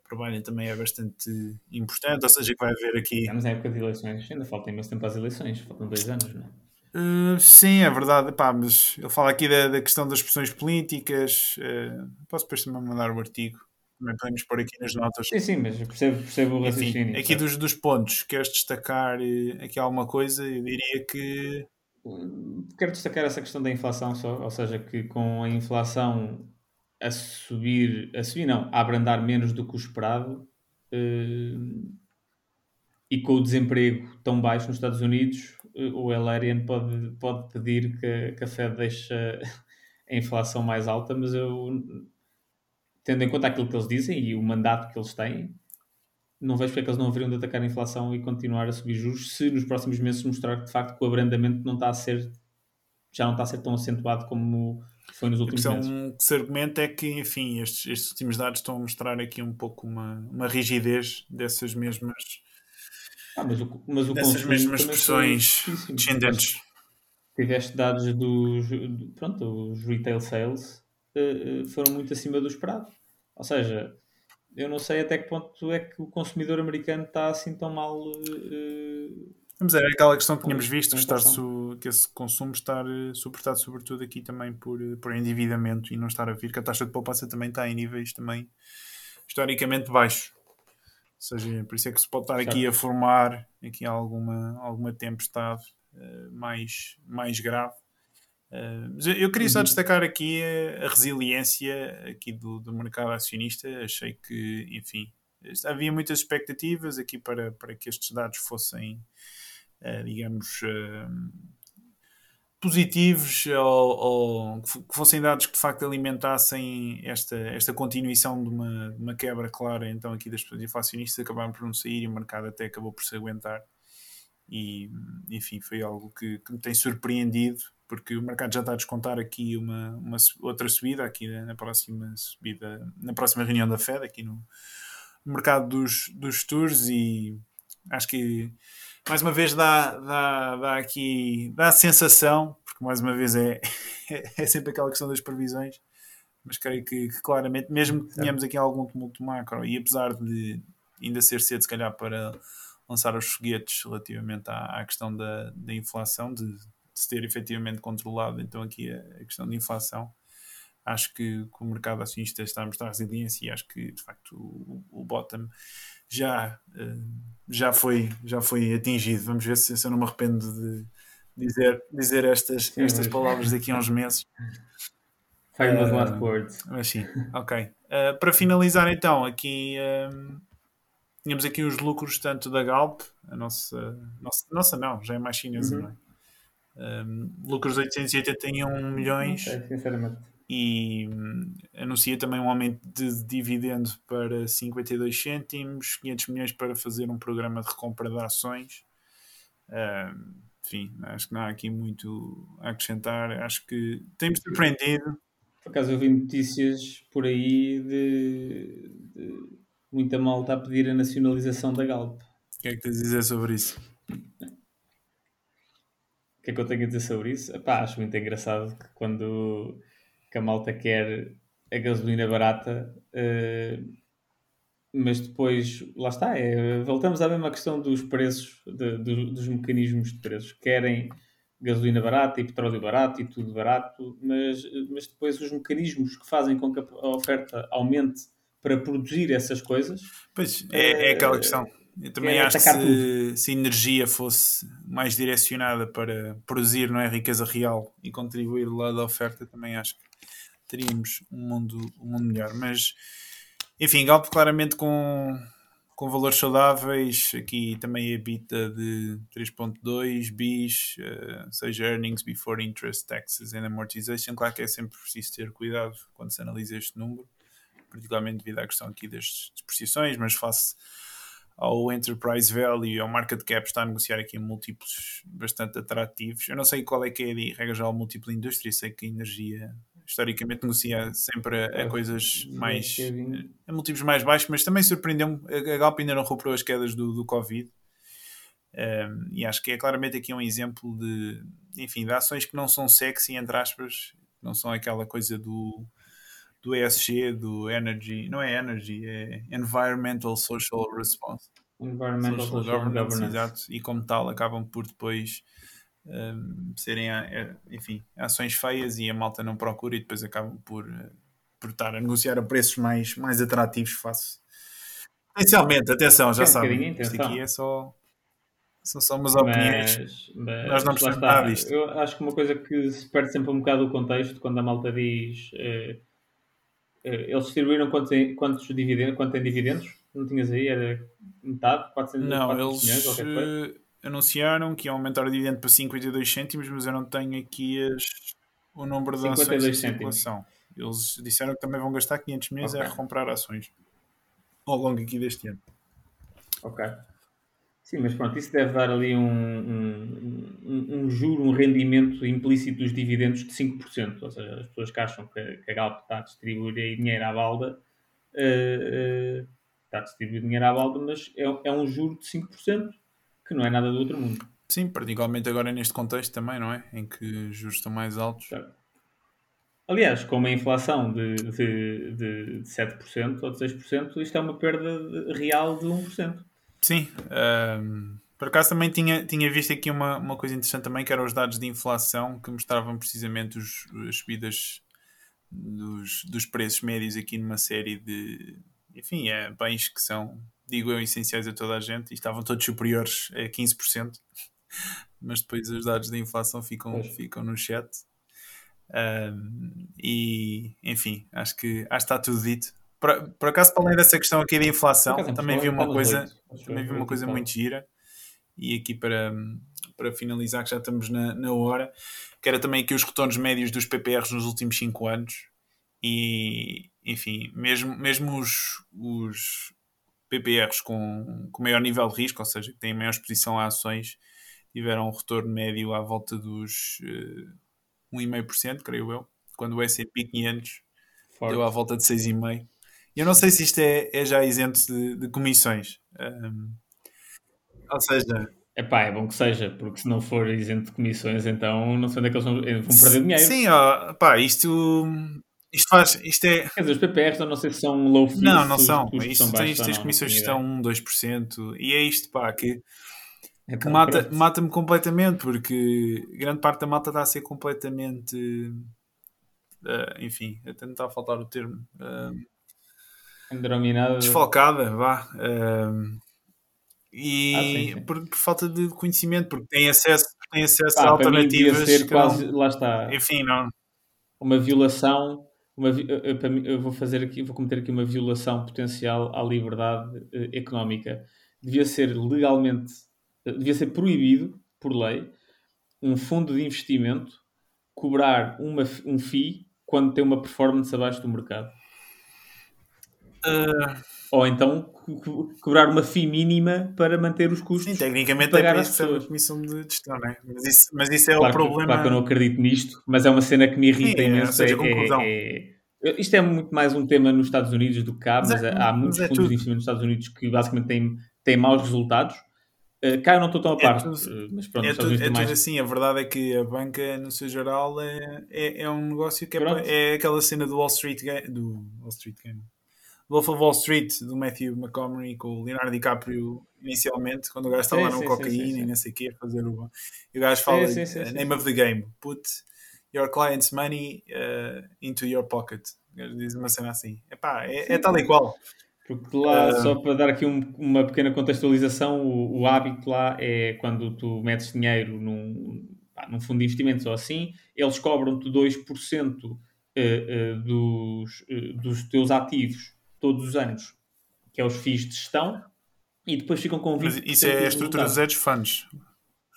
para Biden também é bastante importante, ou seja, que vai haver aqui... Estamos em época de eleições, ainda falta imenso tempo às eleições, faltam dois anos, não é? Uh, sim, é verdade, Pá, mas ele fala aqui da, da questão das pressões políticas, uh, posso depois também mandar o artigo também podemos pôr aqui nas notas. Sim, sim, mas percebo, percebo o raciocínio. Enfim, aqui dos, dos pontos, queres destacar eh, aqui alguma coisa? Eu diria que. Quero destacar essa questão da inflação só, ou seja, que com a inflação a subir, a subir não, a abrandar menos do que o esperado eh, e com o desemprego tão baixo nos Estados Unidos, eh, o Elarian pode, pode pedir que, que a Fed deixe a <laughs> inflação mais alta, mas eu tendo em conta aquilo que eles dizem e o mandato que eles têm, não vejo porque é que eles não haveriam de atacar a inflação e continuar a subir juros se nos próximos meses mostrar que de facto que o abrandamento não está a ser já não está a ser tão acentuado como foi nos últimos a meses. O que se argumenta é que, enfim, estes, estes últimos dados estão a mostrar aqui um pouco uma, uma rigidez dessas mesmas ah, mas o, mas o dessas mesmas pressões descendentes. Tiveste dados dos, pronto, os retail sales foram muito acima do esperado. Ou seja, eu não sei até que ponto é que o consumidor americano está assim tão mal. Uh, Mas é aquela questão que tínhamos visto, que, estar su, que esse consumo estar suportado sobretudo aqui também por, por endividamento e não estar a vir, que a taxa de poupança também está em níveis também historicamente baixos. Ou seja, por isso é que se pode estar aqui a formar aqui alguma, alguma tempestade uh, mais, mais grave Uh, eu queria só uhum. destacar aqui a, a resiliência aqui do, do, mercado acionista. Achei que, enfim, havia muitas expectativas aqui para, para que estes dados fossem, uh, digamos, uh, positivos ou, ou, que fossem dados que de facto alimentassem esta, esta continuação de uma, de uma quebra clara então aqui das pessoas inflacionistas acabaram por não sair e o mercado até acabou por se aguentar e enfim foi algo que, que me tem surpreendido porque o mercado já está a descontar aqui uma, uma outra subida aqui na próxima subida na próxima reunião da Fed aqui no mercado dos, dos tours e acho que mais uma vez dá, dá, dá aqui dá a sensação, porque mais uma vez é, <laughs> é sempre aquela questão das previsões, mas creio que, que claramente, mesmo que tenhamos aqui algum tumulto macro, e apesar de ainda ser cedo, se calhar, para lançar os foguetes relativamente à, à questão da, da inflação, de, de, se ter efetivamente controlado então aqui a, questão da inflação, acho que, que, o mercado acionista está a mostrar resiliência e acho que de facto o, o bottom já, eh, já, foi, já foi atingido. Vamos ver se, se eu não me arrependo de dizer, dizer estas, estas palavras daqui a uns meses. Famous uh, last words. Mas sim, ok. Uh, para finalizar então, aqui tínhamos aqui os lucros tanto da Galp, a nossa, nossa, nossa não, já é mais chinesa, uhum. não é? Um, lucros de 881 milhões. Okay, sinceramente e hum, anuncia também um aumento de dividendo para 52 cêntimos, 500 milhões para fazer um programa de recompra de ações. Enfim, acho que não há aqui muito a acrescentar. Acho que tem-me surpreendido. Por acaso eu vi notícias por aí de, de muita malta a pedir a nacionalização da Galp. O que é que tens a dizer sobre isso? Que é que eu tenho a dizer sobre isso? Epá, acho muito engraçado que quando que a malta quer a gasolina barata, uh, mas depois, lá está, é, voltamos à mesma questão dos preços, de, dos, dos mecanismos de preços. Querem gasolina barata e petróleo barato e tudo barato, mas, mas depois os mecanismos que fazem com que a oferta aumente para produzir essas coisas. Pois, é, é aquela eh, questão. Eu também acho que se, se, a energia fosse mais direcionada para produzir não é, riqueza real e contribuir lá da oferta, também acho que teríamos um mundo, um mundo melhor. Mas, enfim, Galp claramente com, com valores saudáveis, aqui também a bita de 3.2 bis, uh, seja earnings before interest, taxes and amortization. Claro que é sempre preciso ter cuidado quando se analisa este número, particularmente devido à questão aqui das depreciações, mas face ao enterprise value ao market cap está a negociar aqui múltiplos bastante atrativos. Eu não sei qual é que é a regra geral múltiplo indústria, sei que a energia historicamente negocia sempre a, a coisas mais a múltiplos mais baixos, mas também surpreendeu-me a Galp ainda não recuperou as quedas do, do Covid. Um, e acho que é claramente aqui um exemplo de enfim, de ações que não são sexy entre aspas, não são aquela coisa do do ESG, do Energy, não é Energy, é Environmental Social Response. Environmental Social, Social Governance, governance. Exato, e como tal acabam por depois um, serem, eh, enfim, ações feias e a malta não procura e depois acabam por, eh, por estar a negociar a preços mais, mais atrativos face. Potencialmente, atenção, já é sabem, isto aqui é só são só umas opiniões. Mas, mas Nós não precisamos nada disto. Eu acho que uma coisa que se perde sempre um bocado o contexto quando a malta diz eh, eles distribuíram quantos, quantos dividendos, quanto em dividendos? Não tinhas aí? Era metade? 400, não, 400 eles milhões, anunciaram que iam aumentar o dividendo para 52 cêntimos, mas eu não tenho aqui as, o número de ações em circulação. Eles disseram que também vão gastar 500 milhões okay. a recomprar ações ao longo aqui deste ano. Ok. Sim, mas pronto, isso deve dar ali um, um, um, um juro, um rendimento implícito dos dividendos de 5%. Ou seja, as pessoas que acham que, que a Galp está a distribuir dinheiro à balda, uh, uh, está a distribuir dinheiro à balda, mas é, é um juro de 5% que não é nada do outro mundo. Sim, particularmente agora neste contexto também, não é? Em que os juros estão mais altos. Certo. Aliás, com uma inflação de, de, de 7% ou de 6%, isto é uma perda real de 1%. Sim. Um, por acaso também tinha, tinha visto aqui uma, uma coisa interessante também, que eram os dados de inflação que mostravam precisamente os, as subidas dos, dos preços médios aqui numa série de enfim, é, bens que são digo eu, essenciais a toda a gente e estavam todos superiores a 15%, <laughs> mas depois os dados da inflação ficam, ficam no chat. Um, e enfim, acho que, acho que está tudo dito. Por, por acaso, para além dessa questão aqui da inflação, também vi uma coisa, também vi uma coisa muito gira. E aqui para, para finalizar, que já estamos na, na hora, que era também aqui os retornos médios dos PPRs nos últimos 5 anos. E, enfim, mesmo, mesmo os, os PPRs com, com maior nível de risco, ou seja, que têm maior exposição a ações, tiveram um retorno médio à volta dos uh, eh, 1,5%, creio eu, quando o S&P 500 Forte. deu à volta de 6,5%. Eu não sei se isto é, é já isento de, de comissões. Um, ou seja... Epá, é bom que seja, porque se não for isento de comissões, então não sei onde é que eles vão, vão perder dinheiro. Sim, ó, pá, isto isto faz. Isto é... Quer dizer, os PPRs não sei se são low fees. Não, não são. Isto são tens, tens comissões que estão 1, 2%. E é isto, pá, que, é que mata, mata-me completamente, porque grande parte da malta está a ser completamente. Uh, enfim, até não está a faltar o termo. Uh, Desfalcada, vá. Uh, e ah, sim, sim. Por, por, falta de conhecimento, porque tem acesso, tem acesso a alternativas. Ser quase, lá está. Enfim, não. Uma violação uma, eu vou fazer aqui, vou cometer aqui uma violação potencial à liberdade uh, económica. Devia ser legalmente, uh, devia ser proibido por lei um fundo de investimento cobrar uma, um FII quando tem uma performance abaixo do mercado. Uh... Ou então cobrar uma FII mínima para manter os custos. Sim, tecnicamente é para isso a comissão de gestão, não é? Mas isso, mas isso é claro o problema. Que, claro que eu não acredito nisto, mas é uma cena que me irrita Sim, imenso. Seja, é, é, é, isto é muito mais um tema nos Estados Unidos do que cá, mas, mas é, há muitos mas é fundos de investimento nos Estados Unidos que basicamente têm, têm maus resultados. Uh, cá eu não estou tão a é par, tudo, uh, mas pronto, é, tudo, é tudo mais... assim. A verdade é que a banca, no seu geral, é, é, é um negócio que é, é aquela cena do Wall Street Game, do Wall Street Game Wolf of Wall Street, do Matthew McConaughey, com o Leonardo DiCaprio inicialmente, quando o gajo está lá no cocaína e não sei o quê, a fazer o. E o gajo fala: sim, sim, sim, Name of the game, put your client's money uh, into your pocket. O gajo diz uma cena assim. Epá, é, é tal e qual. Porque lá, uh, só para dar aqui um, uma pequena contextualização, o, o, hábito lá é quando tu metes dinheiro num, pá, num fundo de investimentos ou assim, eles cobram-te 2% uh, uh, dos, uh, dos teus ativos todos os anos, que é os FIIs de gestão, e depois ficam com 20%. Mas isso é a estrutura dos hedge funds.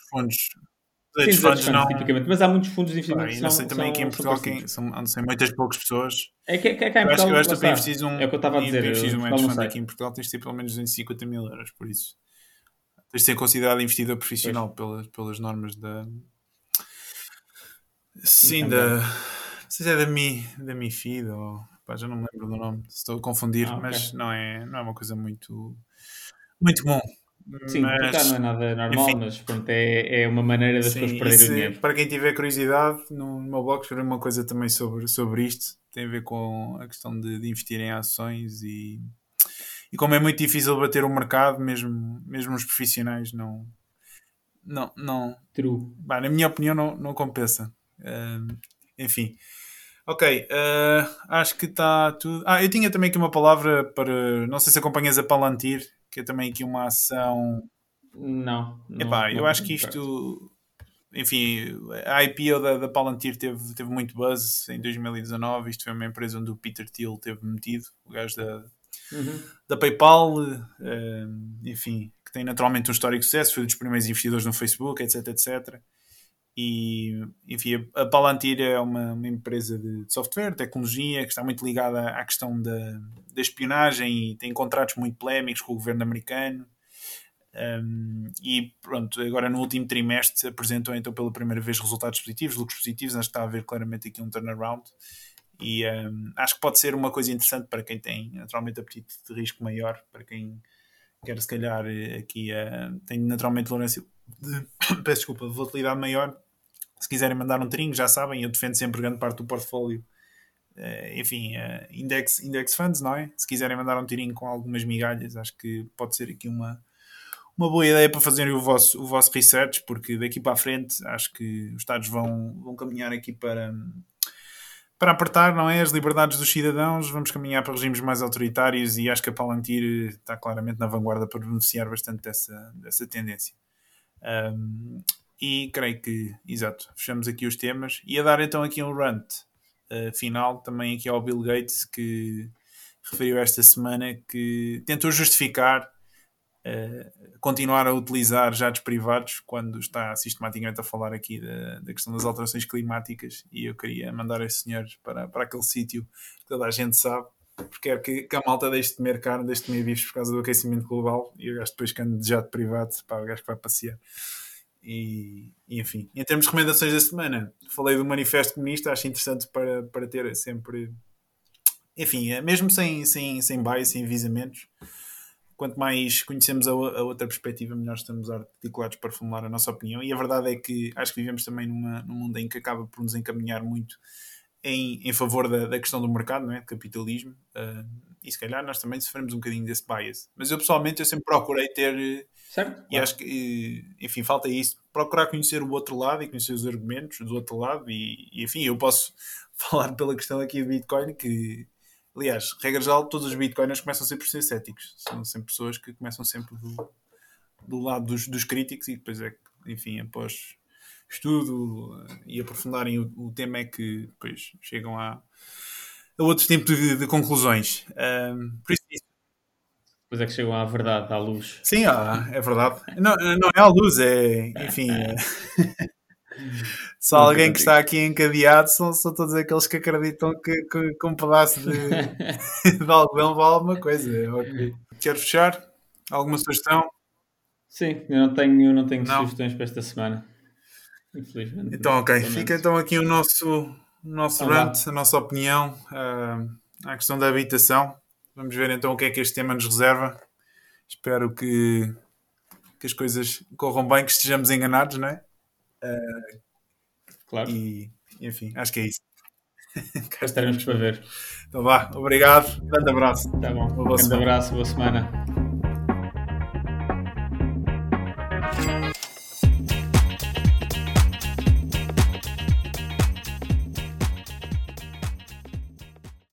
Fundos. Os hedge funds, não... tipicamente, mas há muitos fundos de investimento. Ah, não sei também aqui em Portugal, quem, são, não sei, muitas poucas pessoas. É que, que, que em Portugal, eu acho, que para investir um, é o que eu estava a dizer. Para um hedge fund aqui em Portugal tens de ter pelo menos 250 mil euros, por isso. Tens de ser considerado investidor profissional pelas, pelas normas da. Sim, da. Não sei se é da, Mi, da MIFID ou Pá, já não me lembro do nome, estou a confundir, ah, okay. mas não é, não é uma coisa muito, muito bom. Sim, mas, cá não é nada normal, enfim, mas pronto, é, é uma maneira das pessoas perderem dinheiro. Para quem tiver curiosidade, no, no meu blog escrevi uma coisa também sobre, sobre isto, tem a ver com a questão de, de investir em ações e, e como é muito difícil bater o mercado, mesmo, mesmo os profissionais não. Não, não. True. Bah, na minha opinião, não, não compensa. Uh, enfim. Ok, uh, acho que está tudo. Ah, eu tinha também aqui uma palavra para. Não sei se acompanhas a Palantir, que é também aqui uma ação. Não. não Epá, não, eu acho que isto. Enfim, a IPO da, da Palantir teve, teve muito buzz em 2019. Isto foi uma empresa onde o Peter Thiel teve metido, o gajo da, uhum. da PayPal, uh, enfim, que tem naturalmente um histórico de sucesso, foi um dos primeiros investidores no Facebook, etc, etc. E, enfim, a Palantir é uma, uma empresa de software, tecnologia, que está muito ligada à questão da, da espionagem e tem contratos muito polémicos com o governo americano. Um, e pronto, agora no último trimestre apresentou então pela primeira vez resultados positivos, lucros positivos. Acho que está a haver claramente aqui um turnaround. E um, acho que pode ser uma coisa interessante para quem tem naturalmente apetite de risco maior, para quem quer se calhar aqui uh, tem naturalmente tolerância de, <coughs> peço desculpa, de volatilidade maior se quiserem mandar um trinco, já sabem, eu defendo sempre grande parte do portfólio. Uh, enfim, uh, index, index funds, não é? Se quiserem mandar um tirinho com algumas migalhas, acho que pode ser aqui uma, uma boa ideia para fazerem o vosso, o vosso research, porque daqui para a frente acho que os Estados vão, vão caminhar aqui para, para apertar, não é? As liberdades dos cidadãos, vamos caminhar para regimes mais autoritários e acho que a Palantir está claramente na vanguarda para beneficiar bastante dessa, dessa tendência. Um, e creio que, exato, fechamos aqui os temas. E a dar então aqui um rant uh, final também aqui ao Bill Gates, que referiu esta semana que tentou justificar uh, continuar a utilizar jatos privados quando está sistematicamente a falar aqui da, da, questão das alterações climáticas e eu queria mandar esse senhor para, para aquele sítio que toda a gente sabe porque quer que, que a malta deixe de comer carne, deixe de comer bifes por causa do aquecimento global e o gajo depois que anda de jato privado, pá, o gajo que vai passear. E, e, enfim, em termos de recomendações da semana, falei do Manifesto Comunista, acho interessante para, para ter sempre, enfim, é mesmo sem, sem, sem bias, sem avisamentos, quanto mais conhecemos a, a, outra perspectiva, melhor estamos articulados para formular a nossa opinião. E a verdade é que acho que vivemos também numa, num mundo em que acaba por nos encaminhar muito em, em favor da, da questão do mercado, não é? capitalismo, uh, e se calhar nós também sofremos um bocadinho desse bias. Mas eu pessoalmente eu sempre procurei ter. Certo. E acho que, enfim, falta isso. Procurar conhecer o outro lado e conhecer os argumentos do outro lado. E, e enfim, eu posso <laughs> falar pela questão aqui do Bitcoin, que, aliás, regra geral, todos os Bitcoiners começam sempre por ser céticos. São sempre pessoas que começam sempre do, do lado dos, dos críticos e depois é que, enfim, após estudo eh, e aprofundarem o, o tema é que depois chegam a, a outro tipo de, de conclusões. Um, por isso, Depois é que chegam à verdade, à luz. Sim, ah, é verdade. Não, não é à luz, é. Enfim. É... <laughs> Só alguém que está aqui encadeado são, são todos aqueles que acreditam que, que, que um pedaço de, <laughs> de algodão vale alguma coisa. Okay. Quero fechar? Alguma sugestão? Sim, eu não tenho, não tenho não. sugestões para esta semana. Infelizmente. Então, ok. Fica então aqui o nosso, nosso rant, a nossa opinião uh, à questão da habitação. Vamos ver então o que é que este tema nos reserva. Espero que, que as coisas corram bem, que estejamos enganados, não é? Uh, claro. E, enfim, acho que é isso. <laughs> Cá estaremos para ver. Então vá, obrigado, grande abraço. Tá bom, grande semana. abraço, boa semana.